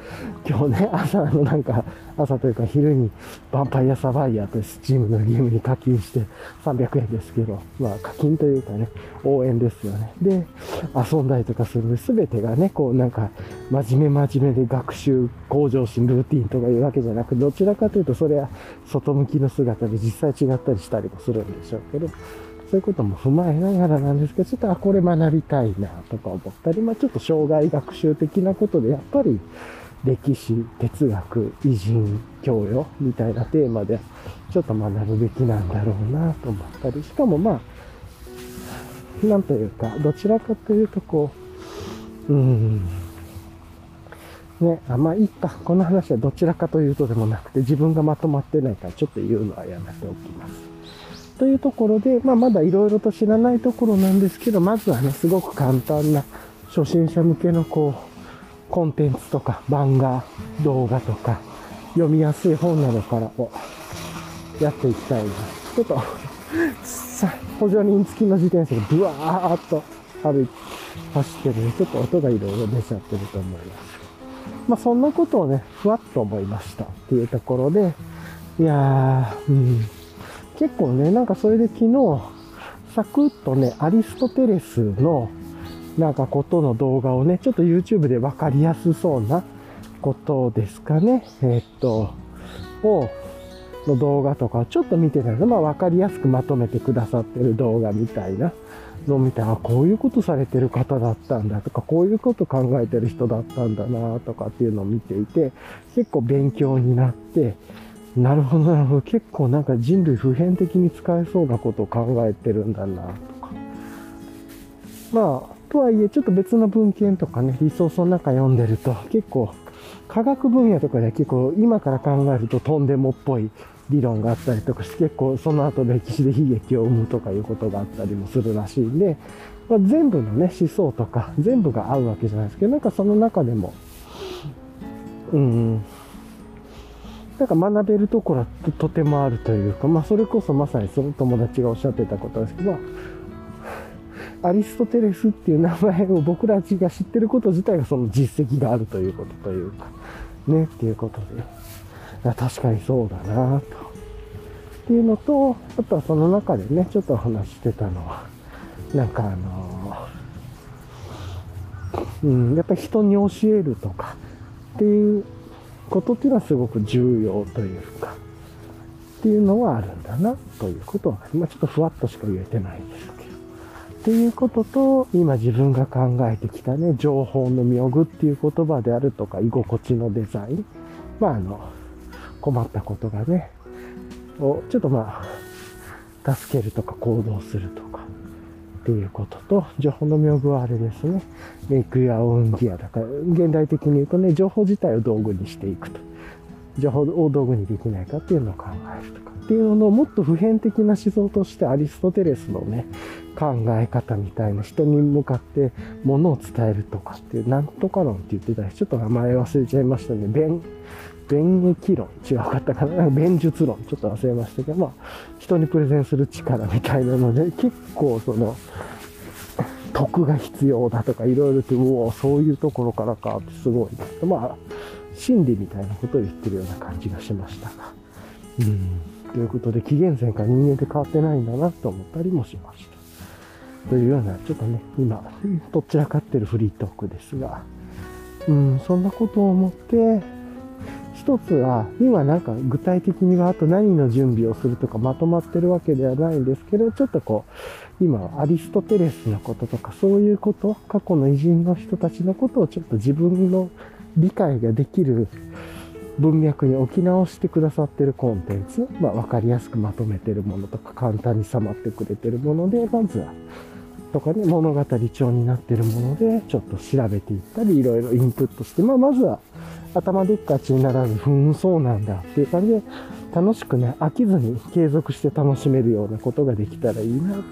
今日ね、朝のなんか、朝というか昼にヴァンパイアサバイヤーというスチームのゲームに課金して300円ですけど、まあ課金というかね、応援ですよね。で、遊んだりとかするすべてがね、こうなんか、真面目真面目で学習向上心ルーティンとかいうわけじゃなく、どちらかというとそれは外向きの姿で実際違ったりしたりもするんでしょうけど、そういうことも踏まえながらなんですけど、ちょっと、あ、これ学びたいなとか思ったり、まあちょっと障害学習的なことで、やっぱり歴史、哲学、偉人、教養みたいなテーマで、ちょっと学ぶべきなんだろうなと思ったり、しかもまあ、なんというか、どちらかというとこう、うん、ね、あ、まあいいか。この話はどちらかというとでもなくて、自分がまとまってないから、ちょっと言うのはやめておきます。というところで、まあ、まだ色々と知らないところなんですけど、まずはね、すごく簡単な初心者向けのこう、コンテンツとか漫画、動画とか、読みやすい本などからをやっていきたいな。ちょっとさ、補助輪付きの自転車でブワーっと歩いて、走ってるちょっと音がいろいろ出ちゃってると思います。まあそんなことをね、ふわっと思いましたっていうところで、いやー、うん。結構ね、なんかそれで昨日、サクッとね、アリストテレスのなんかことの動画をね、ちょっと YouTube でわかりやすそうなことですかね。えー、っと、を、の動画とかちょっと見てたら、まあわかりやすくまとめてくださってる動画みたいなのを見て、あ、こういうことされてる方だったんだとか、こういうこと考えてる人だったんだなとかっていうのを見ていて、結構勉強になって、なるほど、なるほど。結構なんか人類普遍的に使えそうなことを考えてるんだな、とか。まあ、とはいえ、ちょっと別の文献とかね、リソースの中読んでると、結構、科学分野とかでは結構今から考えるととんでもっぽい理論があったりとかして、結構その後歴史で悲劇を生むとかいうことがあったりもするらしいんで、まあ、全部のね、思想とか全部が合うわけじゃないですけど、なんかその中でも、うん、なんか学べるところはとてもあるというか、まあそれこそまさにその友達がおっしゃってたことですけど、アリストテレスっていう名前を僕らが知ってること自体がその実績があるということというか、ね、っていうことで、確かにそうだなと。っていうのと、あとはその中でね、ちょっと話してたのは、なんかあのうん、やっぱり人に教えるとかっていうことっていうのはすごく重要というか、っていうのはあるんだな、ということは、今ちょっとふわっとしか言えてないんですけど。っていうことと、今自分が考えてきたね、情報の妙具っていう言葉であるとか、居心地のデザイン。まあ、あの、困ったことがね、をちょっとまあ、助けるとか行動するとか、いうことと、情報の妙具はあれですね、メイクやオンギアだから、現代的に言うとね、情報自体を道具にしていくと。情報を道具にできないかっていうのを考えるとかっていうのをもっと普遍的な思想としてアリストテレスのね、考え方みたいな人に向かってものを伝えるとかっていう、なんとか論って言ってたり、ちょっと名前忘れちゃいましたね。弁、弁益論？違うかったかな？なか弁術論？ちょっと忘れましたけど、まあ、人にプレゼンする力みたいなので、結構その、徳が必要だとかいろいろと、うおそういうところからかってすごい。まあ、真理みたいなことを言ってるような感じがしましたが。うん。ということで、紀元前から人間って変わってないんだなと思ったりもしました。というような、ちょっとね、今、どちらかってるフリートークですが、うん、そんなことを思って、一つは、今なんか具体的にはあと何の準備をするとかまとまってるわけではないんですけど、ちょっとこう、今アリストテレスのこととかそういうこと、過去の偉人の人たちのことをちょっと自分の理解ができる文脈に置き直してくださってるコンテンツ、まあ、分かりやすくまとめてるものとか簡単に収まってくれてるものでまずはとかね物語調になってるものでちょっと調べていったりいろいろインプットして、まあ、まずは頭でっかちにならずふんそうなんだっていう感じで楽しくね飽きずに継続して楽しめるようなことができたらいいなと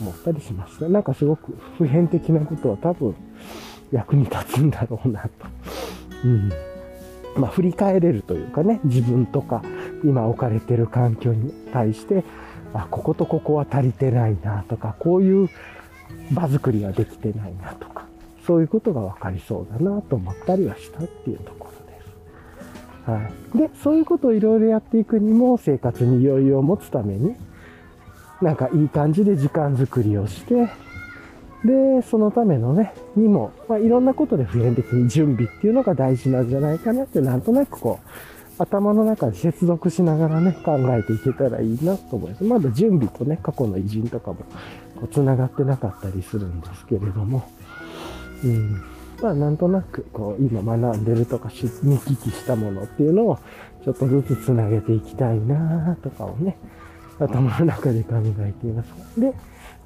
思ったりしましたなんかすごく普遍的なことは多分役に立つんだろうなと。うん。まあ、振り返れるというかね、自分とか、今置かれてる環境に対して、あ、こことここは足りてないなとか、こういう場作りができてないなとか、そういうことが分かりそうだなと思ったりはしたっていうところです。はい。で、そういうことをいろいろやっていくにも、生活に余裕を持つために、なんかいい感じで時間作りをして、で、そのためのね、にも、まあ、いろんなことで普遍的に準備っていうのが大事なんじゃないかなって、なんとなくこう、頭の中で接続しながらね、考えていけたらいいなと思います。まだ準備とね、過去の偉人とかも、こう、繋がってなかったりするんですけれども、うん。まあ、なんとなく、こう、今学んでるとか、見聞きしたものっていうのを、ちょっとずつ繋げていきたいなとかをね、頭の中で考えています。で、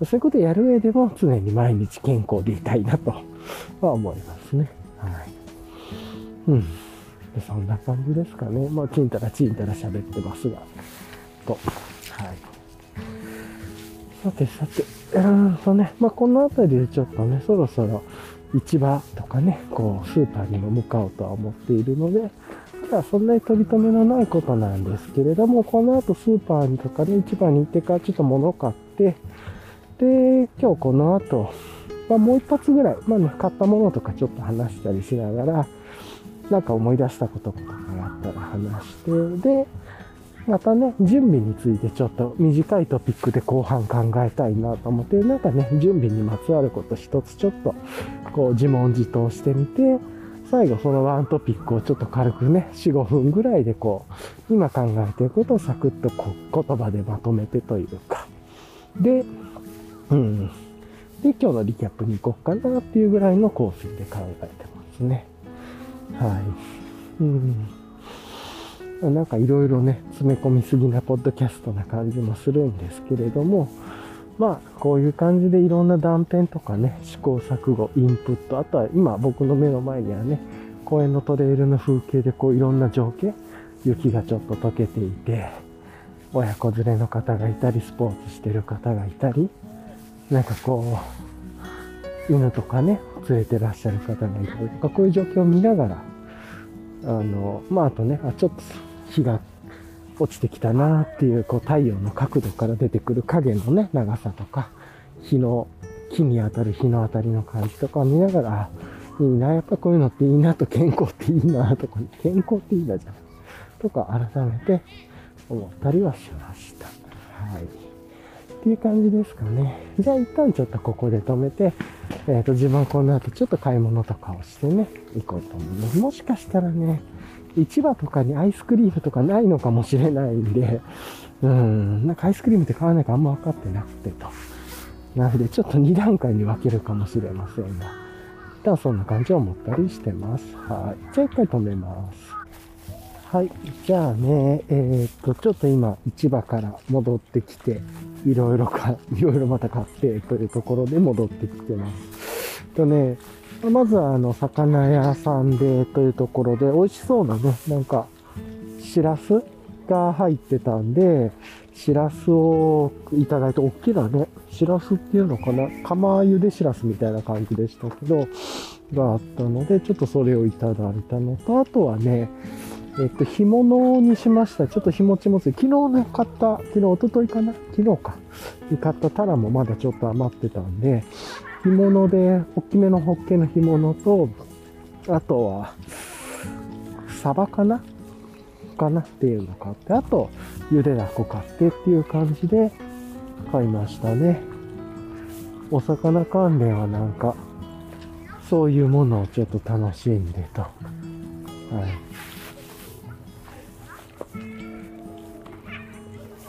そういうことをやる上でも常に毎日健康でいたいなとは思いますね。はい。うん。そんな感じですかね。まあ、ちんたらちんたら喋ってますが。と。はい。さてさて、うんとね、まあ、この辺りでちょっとね、そろそろ市場とかね、こう、スーパーにも向かおうとは思っているので、じゃあそんなに取り留めのないことなんですけれども、この後スーパーにとかね、市場に行ってからちょっと物を買って、で、今日この後、まあ、もう一発ぐらい、まあね、買ったものとかちょっと話したりしながら、なんか思い出したこととかがあったら話して、で、またね、準備についてちょっと短いトピックで後半考えたいなと思って、なんかね、準備にまつわること一つちょっと、こう自問自答してみて、最後そのワントピックをちょっと軽くね、4、5分ぐらいでこう、今考えてることをサクッとこう言葉でまとめてというか、で、うん。で、今日のリキャップに行こうかなっていうぐらいのコースで考えてますね。はい。うん。なんかいろいろね、詰め込みすぎなポッドキャストな感じもするんですけれども、まあ、こういう感じでいろんな断片とかね、試行錯誤、インプット、あとは今僕の目の前にはね、公園のトレイルの風景でこういろんな情景、雪がちょっと溶けていて、親子連れの方がいたり、スポーツしてる方がいたり、なんかこう、犬とかね、連れてらっしゃる方がいたりとか、こういう状況を見ながら、あの、まあ、あとね、あ、ちょっと日が落ちてきたなっていう、こう、太陽の角度から出てくる影のね、長さとか、日の、木に当たる日の当たりの感じとかを見ながら、いいな、やっぱこういうのっていいなと、健康っていいなとか、健康っていいなじゃない。とか改めて思ったりはしました。はい。っていう感じですかね。じゃあ一旦ちょっとここで止めて、えっ、ー、と、自分はこの後ちょっと買い物とかをしてね、行こうと思います。もしかしたらね、市場とかにアイスクリームとかないのかもしれないんで、うん、なんかアイスクリームって買わないかあんま分かってなくてと。なので、ちょっと2段階に分けるかもしれませんが、一旦そんな感じを思ったりしてます。はい。じゃあ一回止めます。はい。じゃあね、えー、っと、ちょっと今、市場から戻ってきて、いろいろか、いろいろまた買ってというところで戻ってきてます。とね、まずはあの、魚屋さんでというところで、美味しそうなね、なんか、しらすが入ってたんで、しらすをいただいて、大きなね、しらすっていうのかな、釜茹でしらすみたいな感じでしたけど、があったので、ちょっとそれをいただいたのと、あとはね、えっと、干物にしました。ちょっと日持ちもつい。昨日ね、買った、昨日、おとといかな昨日か。に買ったタラもまだちょっと余ってたんで、干物で、大きめのホッケの干物と、あとは、サバかな？かなっていうの買って、あと、ゆでだこ買ってっていう感じで買いましたね。お魚関連はなんか、そういうものをちょっと楽しんでと。は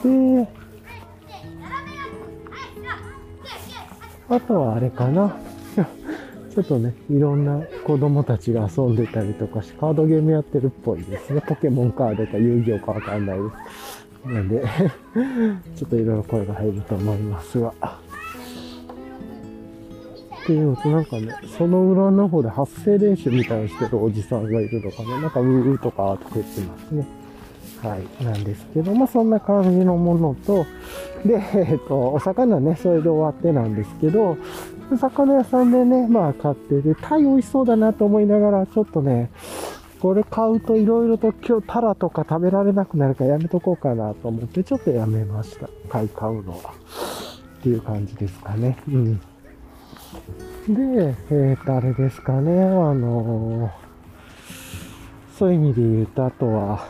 い。で、あとはあれかな。ちょっとね、いろんな子供たちが遊んでたりとかし、カードゲームやってるっぽいですね。ポケモンカードか遊戯王かわかんないです。なんで ちょっといろいろ声が入ると思いますが。っていうのと、なんかね、その裏の方で発声練習みたいにしてるおじさんがいるのかな。なんか、うーとかとか言ってますね。はい、なんですけど、まそんな感じのものと、で、えっと、お魚ね、それで終わってなんですけど、魚屋さんでね、まあ買ってて、タイ美味しそうだなと思いながら、ちょっとね、これ買うと色々と今日タラとか食べられなくなるからやめとこうかなと思って、ちょっとやめました。買い買うのは。っていう感じですかね。うん。で、えっ、と、あれですかね、あのー、そういう意味で言うと、あとは、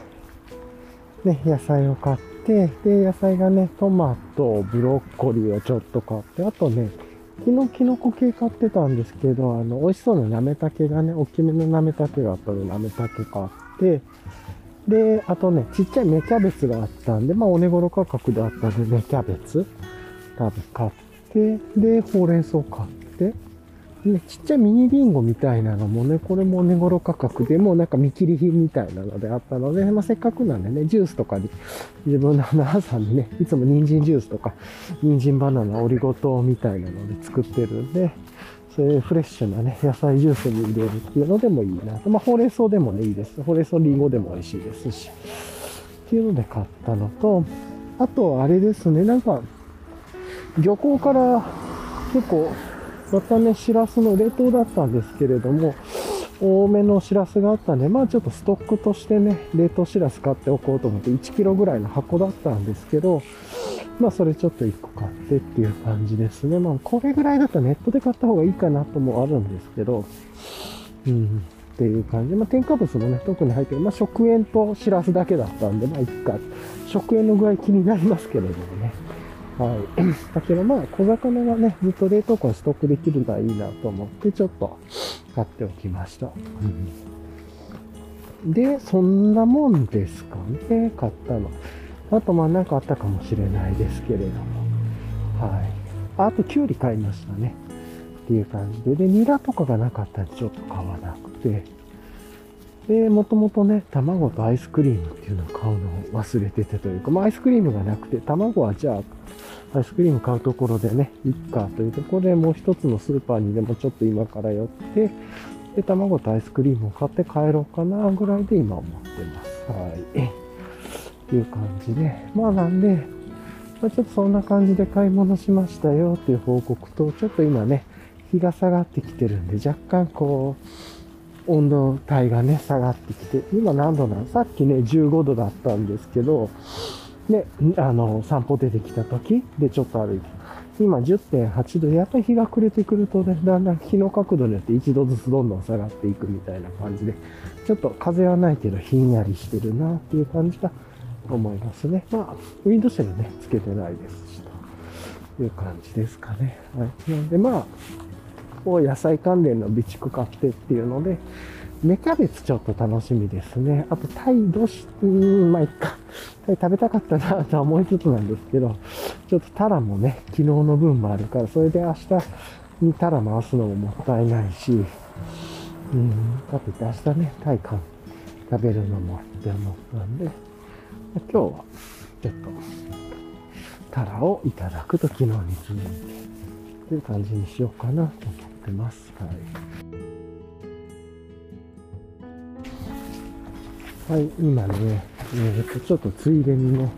ね、野菜を買って、で、野菜がね、トマト、ブロッコリーをちょっと買って、あとね、昨日キノコ系買ってたんですけど、あの、美味しそうななめたけがね、大きめのなめたけがあったので、なめたけ買って、で、あとね、ちっちゃい芽キャベツがあったんで、まあ、お値頃価格であったんで、芽キャベツ、多分買って、で、ほうれん草買って、ね、ちっちゃいミニリンゴみたいなのもね、これも値頃価格でもなんか見切り品みたいなのであったので、まあ、せっかくなんでね、ジュースとかに、自分の朝にね、いつも人参ジュースとか、人参バナナオリゴ糖みたいなので作ってるんで、そういうフレッシュなね、野菜ジュースに入れるっていうのでもいいなと。まあ、ほうれん草でもね、いいです。ほうれん草リンゴでも美味しいですし。っていうので買ったのと、あと、あれですね、なんか、漁港から結構またね、しらすの冷凍だったんですけれども、多めのしらすがあったんで、まあちょっとストックとしてね、冷凍しらす買っておこうと思って1キロぐらいの箱だったんですけど、まあそれちょっと1個買ってっていう感じですね。まあこれぐらいだったらネットで買った方がいいかなともあるんですけど、うん、っていう感じ。まあ添加物もね、特に入ってる。まあ食塩としらすだけだったんで、まあいっか。食塩の具合気になりますけれどもね。はい。だけどまあ、小魚がね、ずっと冷凍庫にストックできるのはいいなと思って、ちょっと買っておきました。うん、で、そんなもんですかね、買ったの。あとまあなんかあったかもしれないですけれども。はい。あと、きゅうり買いましたね。っていう感じで。で、ニラとかがなかったんでちょっと買わなくて。で、もともとね、卵とアイスクリームっていうのを買うのを忘れててというか、まあアイスクリームがなくて、卵はじゃあアイスクリーム買うところでね、いっかというところでもう一つのスーパーにでもちょっと今から寄って、で、卵とアイスクリームを買って帰ろうかなぐらいで今思ってます。はい。っていう感じで。まあなんで、まあ、ちょっとそんな感じで買い物しましたよっていう報告と、ちょっと今ね、日が下がってきてるんで、若干こう、温度帯がね、下がってきて、今何度なのさっきね、15度だったんですけど、で、あの、散歩出てきた時でちょっと歩いて、今10.8度、やっぱり日が暮れてくるとね、だんだん日の角度によって1度ずつどんどん下がっていくみたいな感じで、ちょっと風はないけどひんやりしてるなっていう感じだと思いますね。まあ、ウィンドシェルね、つけてないですしと。いう感じですかね。はい。なのでまあ、お野菜関連の備蓄買ってっていうので、芽キャベツちょっと楽しみですね。あと、タイどし、うん、まあ、いっか。タイ食べたかったなとは思いつつなんですけど、ちょっとタラもね、昨日の分もあるから、それで明日にタラ回すのももったいないし、うん、かといって明日ね、タイ食べるのもって思ったんで、今日はちょっとタラをいただくと昨日に続いて、という感じにしようかなと思ってます。はい。はい、今ね、えー、とちょっとついでにね、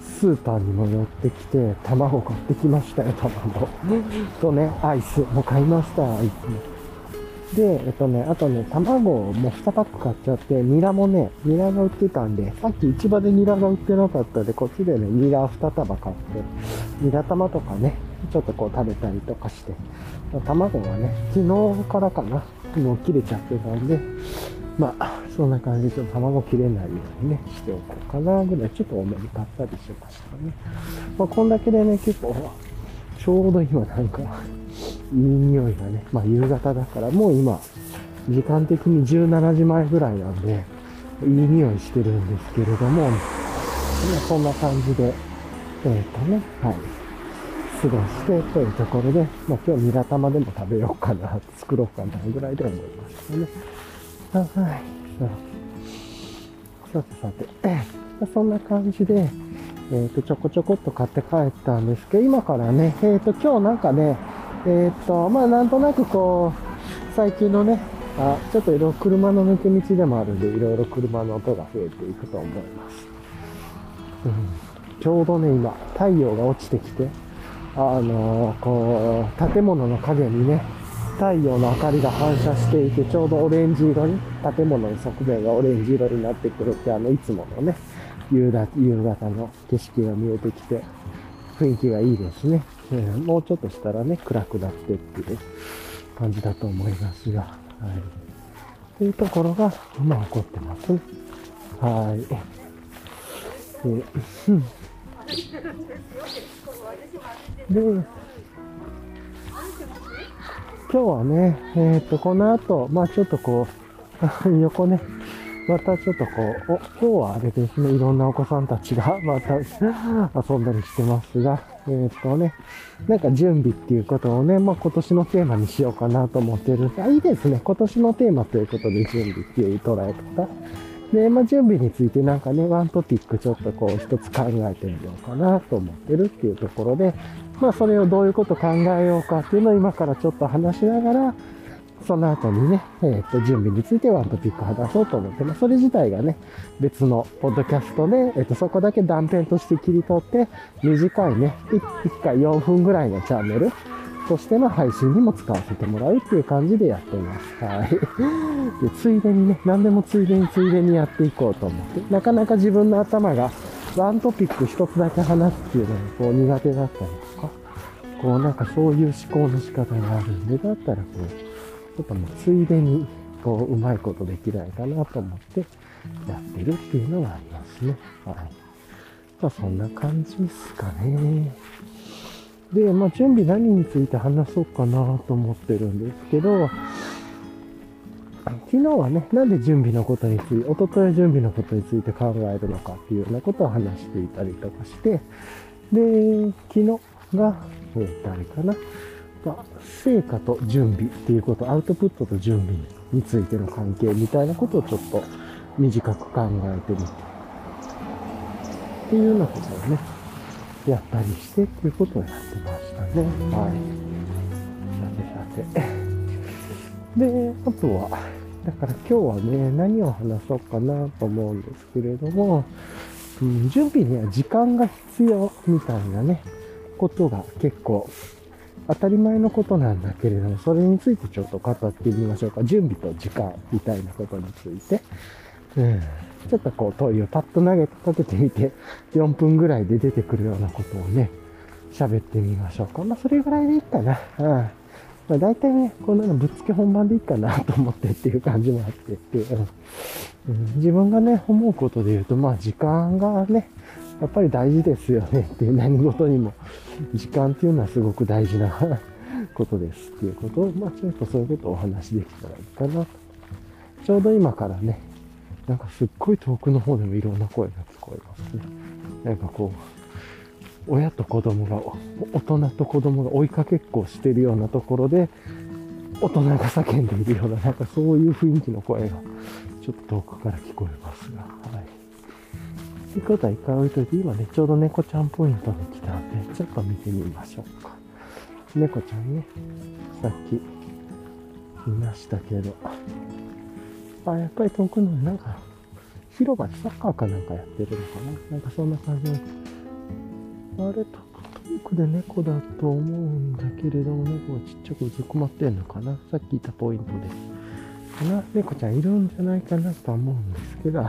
スーパーにも寄ってきて、卵買ってきましたよ、卵。とね、アイスも買いました、アイスも。で、えっとね、あとね、卵も2パック買っちゃって、ニラもね、ニラが売ってたんで、さっき市場でニラが売ってなかったんで、こっちでね、ニラ2束買って、ニラ玉とかね、ちょっとこう食べたりとかして、卵がね、昨日からかな、もう切れちゃってたんで、まあ、そんな感じでちょっと卵切れないようにね、しておこうかなぐらい、ちょっと多めに買ったりしましたね。まあ、こんだけでね、結構、ちょうど今なんか、いい匂いがね、まあ夕方だから、もう今、時間的に17時前ぐらいなんで、いい匂いしてるんですけれども、そんな感じで、えっ、とね、はい、過ごしてというところで、まあ今日ニラ玉でも食べようかな、作ろうかなぐらいで思いましたね。はい。さてさて、そんな感じで、えっ、ー、と、ちょこちょこっと買って帰ったんですけど、今からね、えっ、ー、と、今日なんかね、えっ、と、まあなんとなくこう、最近のね、あちょっといろいろ車の抜け道でもあるんで、いろいろ車の音が増えていくと思います。うん、ちょうどね、今、太陽が落ちてきて、あの、こう、建物の影にね、太陽の明かりが反射していて、ちょうどオレンジ色に、建物の側面がオレンジ色になってくるって、あの、いつものね、夕方の景色が見えてきて、雰囲気がいいですね。えー、もうちょっとしたらね、暗くなってっていう感じだと思いますが、はい。というところが今起こってますね。はい。えー、で、今日はね、えっ、と、この後、まあちょっとこう、横ね、またちょっとこう、お、今日はあれですね、いろんなお子さんたちが また遊んだりしてますが、えー、っとね、なんか準備っていうことをね、まあ今年のテーマにしようかなと思ってる。あ、いいですね。今年のテーマということで準備っていう捉え方。で、まあ準備についてなんかね、ワントピックちょっとこう一つ考えてみようかなと思ってるっていうところで、まあそれをどういうこと考えようかっていうのを今からちょっと話しながら、その後にね、えっ、と、準備についてワントピック話そうと思ってます。それ自体がね、別のポッドキャストで、えっ、と、そこだけ断片として切り取って、短いね、1回4分ぐらいのチャンネルとしての配信にも使わせてもらうっていう感じでやってます。はい。で、ついでにね、何でもついでについでにやっていこうと思って、なかなか自分の頭がワントピック一つだけ話すっていうのがこう苦手だったり、こうなんかそういう思考の仕方があるんで、だったらこう、ちょっともうついでに、こう、うまいことできないかなと思ってやってるっていうのがありますね。はい。まあそんな感じですかね。で、まあ準備何について話そうかなと思ってるんですけど、昨日はね、なんで準備のことについて、おととい準備のことについて考えるのかっていうようなことを話していたりとかして、で、昨日が、えー、誰かな、まあ、成果と準備っていうこと、アウトプットと準備についての関係みたいなことをちょっと短く考えてみて、っていうようなことをね、やったりしてっていうことをやってましたね。はい。さてさて。で、あとは、だから今日はね、何を話そうかなと思うんですけれども、うん、準備には時間が必要みたいなね、ことが結構当たり前のことなんだけれども、それについてちょっと語ってみましょうか。準備と時間みたいなことについて。うん、ちょっとこう問いをパッと投げかけてみて、4分ぐらいで出てくるようなことをね、喋ってみましょうか。まあ、それぐらいでいいかな。うん。まあ、大体ね、こんなのぶっつけ本番でいいかなと思ってっていう感じもあってっていう、うん、自分がね、思うことで言うと、まあ時間がね、やっぱり大事ですよねっていう何事にも、時間っていうのはすごく大事な ことですっていうことを、まあちょっとそういうことをお話できたらいいかなと。ちょうど今からね、なんかすっごい遠くの方でもいろんな声が聞こえますね。なんかこう、親と子供が、大人と子供が追いかけっこをしてるようなところで、大人が叫んでいるような、なんかそういう雰囲気の声が、ちょっと遠くから聞こえますが、はい。ということは一回置いといて、今ね、ちょうど猫ちゃんポイントに来たんで、ちょっと見てみましょうか。猫ちゃんね、さっき見ましたけど、あ、やっぱり遠くのなんか、広場でサッカーかなんかやってるのかな？なんかそんな感じ。あれ、遠くで猫だと思うんだけれども、猫がちっちゃくうずくまってんのかな？さっき言ったポイントで。かな？猫ちゃんいるんじゃないかなとは思うんですけど、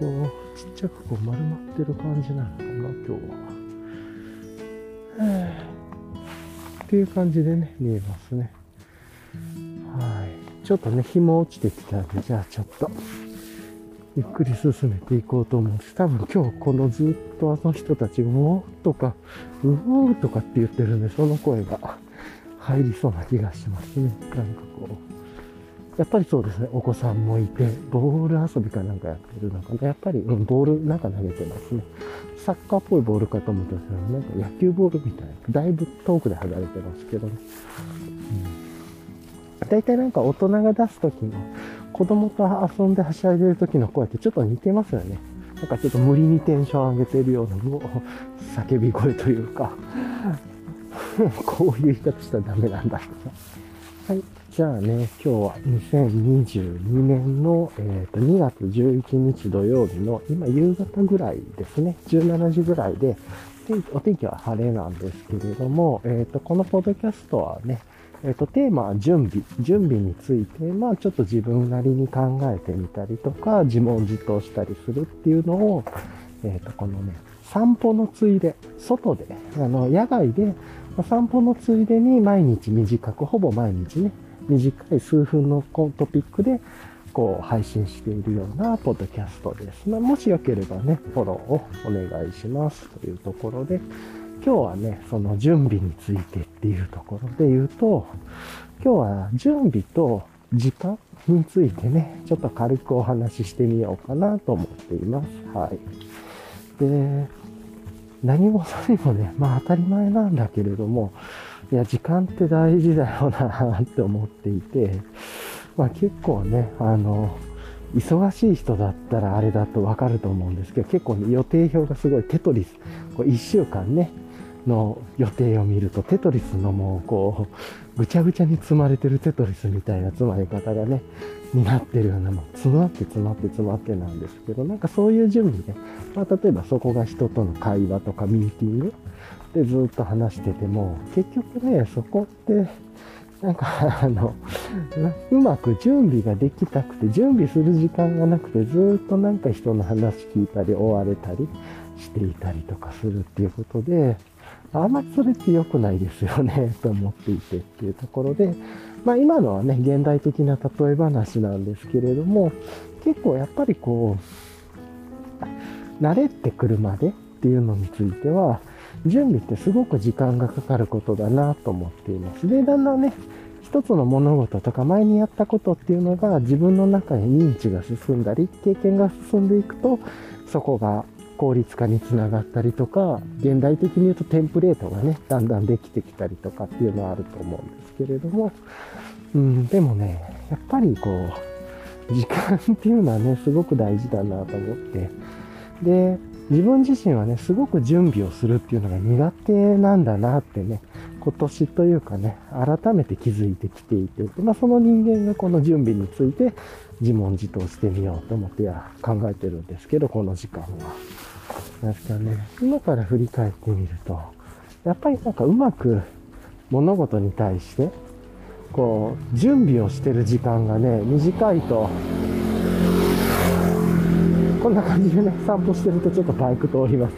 こう、ちっちゃくこう丸まってる感じなのかな、今日は。っていう感じでね、見えますね。はい。ちょっとね、日も落ちてきたんで、じゃあちょっと、ゆっくり進めていこうと思うんです。多分今日このずっとあの人たち、うおーとか、うおーとかって言ってるんで、その声が入りそうな気がしますね。なんかこう。やっぱりそうですね、お子さんもいて、ボール遊びかなんかやってるのかな。やっぱり、うん、ボールなんか投げてますね。サッカーっぽいボールかと思ったら、なんか野球ボールみたいな。だいぶ遠くで離れてますけどね。うん、大体なんか大人が出すときの、子供と遊んではしゃいでる時の声ってちょっと似てますよね。なんかちょっと無理にテンション上げてるような、もう叫び声というか、こういう言い方したらダメなんだけど。はい。じゃあね、今日は2022年の、えー、と2月11日土曜日の今夕方ぐらいですね、17時ぐらいで、お天気は晴れなんですけれども、えっ、ー、と、このポッドキャストはね、えっ、ー、と、テーマは準備。準備について、まあちょっと自分なりに考えてみたりとか、自問自答したりするっていうのを、えっ、ー、と、このね、散歩のついで、外で、あの、野外で、散歩のついでに毎日短く、ほぼ毎日ね、短い数分のトピックで、こう、配信しているようなポッドキャストです。まあ、もしよければね、フォローをお願いしますというところで、今日はね、その準備についてっていうところで言うと、今日は準備と時間についてね、ちょっと軽くお話ししてみようかなと思っています。はい。で、何事にもね、まあ当たり前なんだけれども、いや、時間って大事だよなって思っていて、まあ結構ね、あの、忙しい人だったらあれだとわかると思うんですけど、結構ね、予定表がすごいテトリス、こう1週間ね、の予定を見ると、テトリスのもうこう、ぐちゃぐちゃに積まれてるテトリスみたいな積まれ方がね、になってるような、もう詰まって詰まって詰まってなんですけど、なんかそういう準備ね、まあ例えばそこが人との会話とかミーティング、でずっと話してても、結局ね、そこって、なんか、あの、うまく準備ができたくて、準備する時間がなくて、ずっとなんか人の話聞いたり、追われたりしていたりとかするっていうことで、あんまりそれって良くないですよね、と思っていてっていうところで、まあ今のはね、現代的な例え話なんですけれども、結構やっぱりこう、慣れてくるまでっていうのについては、準備ってすごく時間がかかることだなと思っています。で、だんだんね、一つの物事とか前にやったことっていうのが自分の中に認知が進んだり、経験が進んでいくと、そこが効率化につながったりとか、現代的に言うとテンプレートがね、だんだんできてきたりとかっていうのはあると思うんですけれども、うん、でもね、やっぱりこう、時間っていうのはね、すごく大事だなと思って、で、自分自身はね、すごく準備をするっていうのが苦手なんだなってね、今年というかね、改めて気づいてきていて、まあ、その人間がこの準備について自問自答してみようと思ってや考えてるんですけど、この時間は。確かね、今から振り返ってみると、やっぱりなんかうまく物事に対して、こう、準備をしてる時間がね、短いと、こんな感じでね、散歩してるとちょっとバイク通ります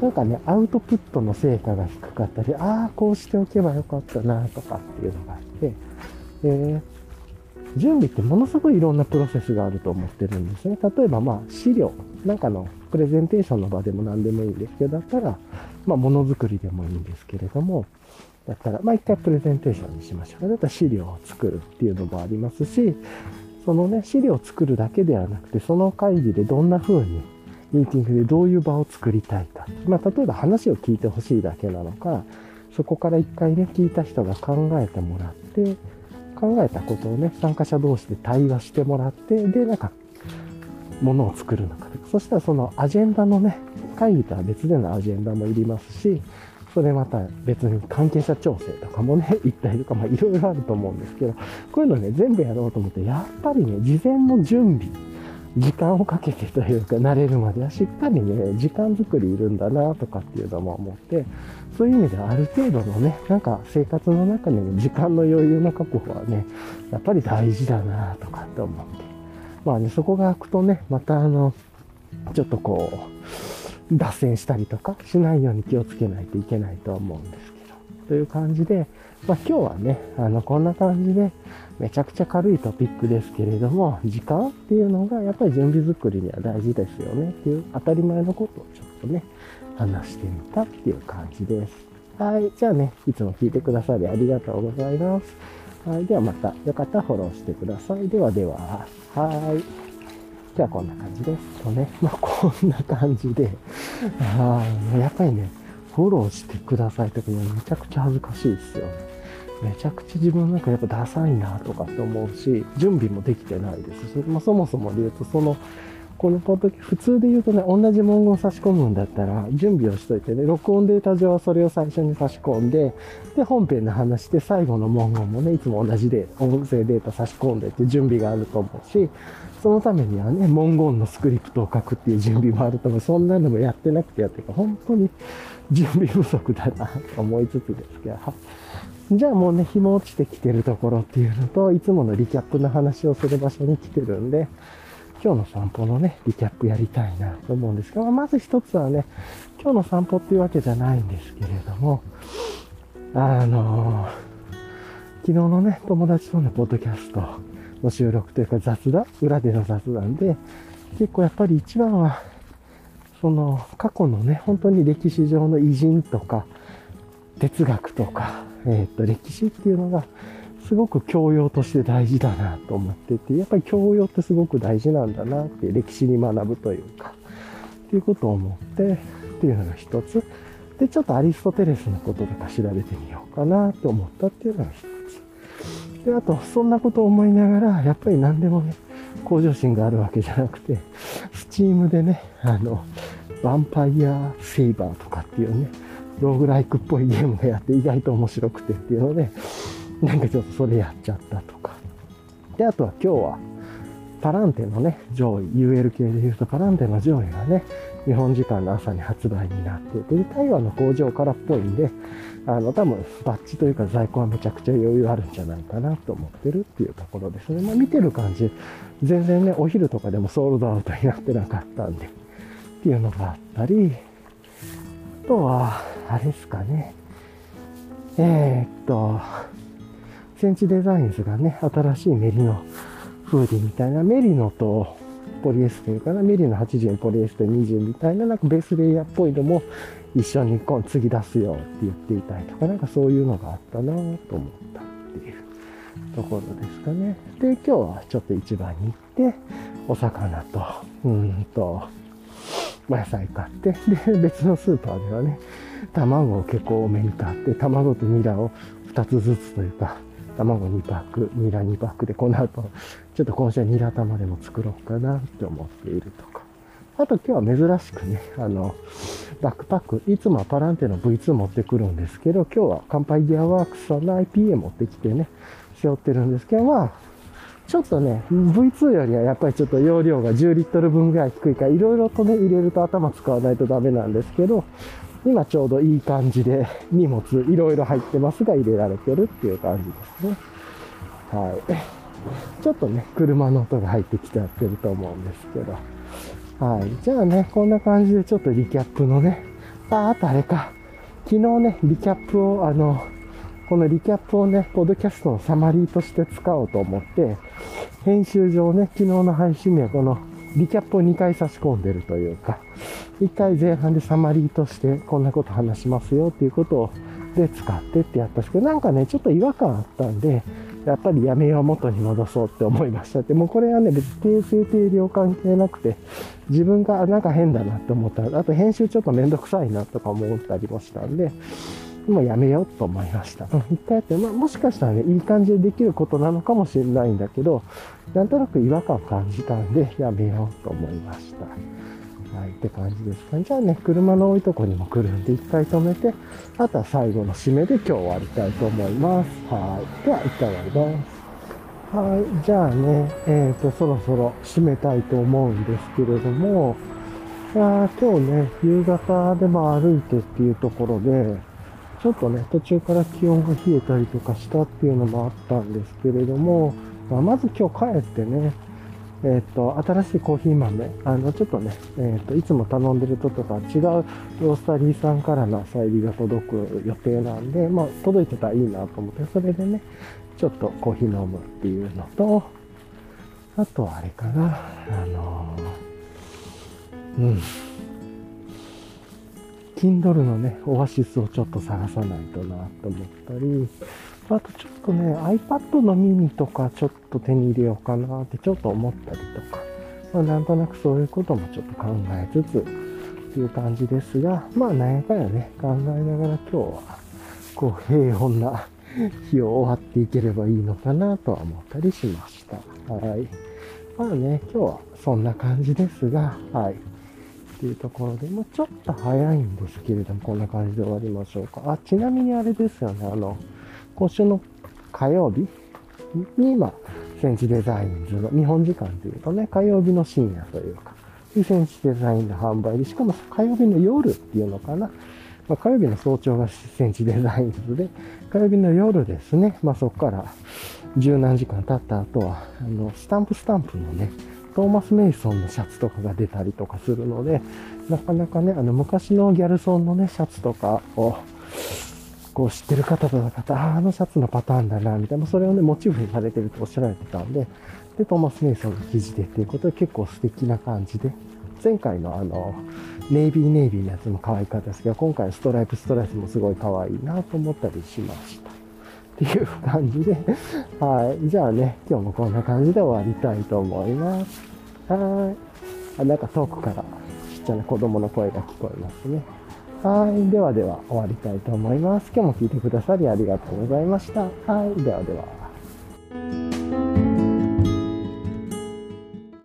が、なんかね、アウトプットの成果が低かったり、ああ、こうしておけばよかったな、とかっていうのがあって、え準備ってものすごいいろんなプロセスがあると思ってるんですね。例えばまあ資料、なんかのプレゼンテーションの場でも何でもいいんですけど、だったら、まあ、ものづくりでもいいんですけれども、だったら、まあ、一回プレゼンテーションにしましょう。だったら資料を作るっていうのもありますし、そのね、資料を作るだけではなくて、その会議でどんな風に、ミーティングでどういう場を作りたいか。まあ、例えば話を聞いてほしいだけなのか、そこから一回ね、聞いた人が考えてもらって、考えたことをね、参加者同士で対話してもらって、で、なんか、ものを作るのか。そしたらそのアジェンダのね、会議とは別でのアジェンダもいりますし、それまた別に関係者調整とかもね、行ったりとか、まあいろいろあると思うんですけど、こういうのね、全部やろうと思って、やっぱりね、事前の準備、時間をかけてというか、慣れるまではしっかりね、時間作りいるんだなとかっていうのも思って、そういう意味ではある程度のね、なんか生活の中での時間の余裕の確保はね、やっぱり大事だなとかって思って。まあね、そこが開くとね、またあの、ちょっとこう、脱線したりとかしないように気をつけないといけないとは思うんですけど。という感じで、まあ今日はね、あの、こんな感じで、めちゃくちゃ軽いトピックですけれども、時間っていうのがやっぱり準備作りには大事ですよねっていう当たり前のことをちょっとね、話してみたっていう感じです。はい。じゃあね、いつも聞いてくださりありがとうございます。はい。ではまた、よかったらフォローしてください。ではでは、はい。じゃあこんな感じです。とね、まあこんな感じで、あやっぱりね、フォローしてくださいとかめちゃくちゃ恥ずかしいですよね。めちゃくちゃ自分なんかやっぱダサいなとかって思うし、準備もできてないですし、まあ、そもそもで言うと、その、このポッドキ普通で言うとね、同じ文言を差し込むんだったら、準備をしといてね、録音データ上はそれを最初に差し込んで、で、本編の話で最後の文言もね、いつも同じで、音声データ差し込んでって準備があると思うし、そのためにはね、文言のスクリプトを書くっていう準備もあると思う。そんなのもやってなくてやってるか本当に準備不足だなと思いつつですけど、じゃあもうね、日も落ちてきてるところっていうのと、いつものリキャップの話をする場所に来てるんで、今日の散歩のね、リキャップやりたいなと思うんですが、まず一つはね、今日の散歩っていうわけじゃないんですけれども、あのー、昨日のね、友達とのポッドキャストの収録というか雑談、裏での雑談で、結構やっぱり一番は、その過去のね、本当に歴史上の偉人とか、哲学とか、えっ、と、歴史っていうのが、すごく教養として大事だなと思ってて、やっぱり教養ってすごく大事なんだなって、歴史に学ぶというか、っていうことを思って、っていうのが一つ。で、ちょっとアリストテレスのこととか調べてみようかなと思ったっていうのが一つ。で、あと、そんなことを思いながら、やっぱり何でもね、向上心があるわけじゃなくて、スチームでね、あの、ヴァンパイアセイバーとかっていうね、ローグライクっぽいゲームがやって意外と面白くてっていうので、なんかちょっとそれやっちゃったとか。で、あとは今日は、パランテのね、上位、UL 系で言うとパランテの上位がね、日本時間の朝に発売になってて、台湾の工場からっぽいんで、あの、多分、バッジというか在庫はめちゃくちゃ余裕あるんじゃないかなと思ってるっていうところですね。まあ見てる感じ、全然ね、お昼とかでもソールドアウトになってなかったんで、っていうのがあったり、あとは、あれですかね。えー、っと、センチデザインズがね、新しいメリノフーディみたいな、メリノとポリエステルかな、メリノ80ポリエステル20みたいな、なんかベースレイヤーっぽいのも一緒にこう次出すよって言っていたりとか、なんかそういうのがあったなと思ったっていうところですかね。で、今日はちょっと市場に行って、お魚と、うんと、野菜買って、で、別のスーパーではね、卵を結構多めに買って、卵とニラを2つずつというか、卵2パック、ニラ2パックで、この後、ちょっと今週はニラ玉でも作ろうかなって思っているとか。あと今日は珍しくね、あの、バックパック、いつもはパランテの V2 持ってくるんですけど、今日は乾杯ギアワークスさんの IPA 持ってきてね、背負ってるんですけど、まあ、ちょっとね、V2 よりはやっぱりちょっと容量が10リットル分ぐらい低いから、いろいろとね、入れると頭使わないとダメなんですけど、今ちょうどいい感じで荷物いろいろ入ってますが入れられてるっていう感じですね。はい。ちょっとね、車の音が入ってきちゃってると思うんですけど。はい。じゃあね、こんな感じでちょっとリキャップのね、あ、あとあれか。昨日ね、リキャップを、あの、このリキャップをね、ポッドキャストのサマリーとして使おうと思って、編集上ね、昨日の配信日はこのリキャップを2回差し込んでるというか、1回前半でサマリーとしてこんなこと話しますよっていうことをで使ってってやったんですけど、なんかね、ちょっと違和感あったんで、やっぱりやめよう元に戻そうって思いましたって、もこれはね、別に訂正定量関係なくて、自分がなんか変だなって思った。あと編集ちょっとめんどくさいなとか思ったりもしたんで、もうやめようと思いました。うん、一回やって、まあ、もしかしたらね、いい感じでできることなのかもしれないんだけど、なんとなく違和感を感じたんで、やめようと思いました。はい、って感じですか、ね。じゃあね、車の多いとこにも来るんで、一回止めて、あとは最後の締めで今日終わりたいと思います。はい。では、一回終わります。はい。じゃあね、えっ、ー、と、そろそろ締めたいと思うんですけれども、いや今日ね、夕方でも歩いてっていうところで、ちょっとね、途中から気温が冷えたりとかしたっていうのもあったんですけれども、まあ、まず今日帰ってね、えっ、ー、と、新しいコーヒー豆、あの、ちょっとね、えっ、ー、と、いつも頼んでるととか違うロースタリーさんからの朝入りが届く予定なんで、まあ、届いてたらいいなと思って、それでね、ちょっとコーヒー飲むっていうのと、あとはあれかな、あのー、うん。Kindle のね、オアシスをちょっと探さないとなと思ったり、あとちょっとね、iPad のミニとかちょっと手に入れようかなってちょっと思ったりとか、まあなんとなくそういうこともちょっと考えつつっていう感じですが、まあなんやかんやね、考えながら今日は、こう平穏な日を終わっていければいいのかなとは思ったりしました。はい。まあね、今日はそんな感じですが、はい。っていうところで、もうちょっと早いんですけれども、こんな感じで終わりましょうか。あ、ちなみにあれですよね、あの、今週の火曜日に、まあ、センチデザインズの、日本時間でいうとね、火曜日の深夜というか、センチデザインの販売で、しかも火曜日の夜っていうのかな。まあ、火曜日の早朝がセンチデザインズで、火曜日の夜ですね、まあそこから十何時間経った後は、あの、スタンプスタンプのね、トーマス・メイソンのシャツとかが出たりとかするので、なかなかね、あの、昔のギャルソンのね、シャツとかを、こう知ってる方とか、ああのシャツのパターンだな、みたいな、それをね、モチーフにされてるとおっしゃられてたんで、で、トーマス・メイソンの記事でっていうことで結構素敵な感じで、前回のあの、ネイビーネイビーのやつも可愛かったですけど、今回ストライプストライプもすごい可愛いなと思ったりしました。っていう感じで、はい。じゃあね、今日もこんな感じで終わりたいと思います。はい。あ、なんか遠くからちっちゃな子供の声が聞こえますね。はい。ではでは終わりたいと思います。今日も聞いてくださりありがとうございました。はい。ではでは。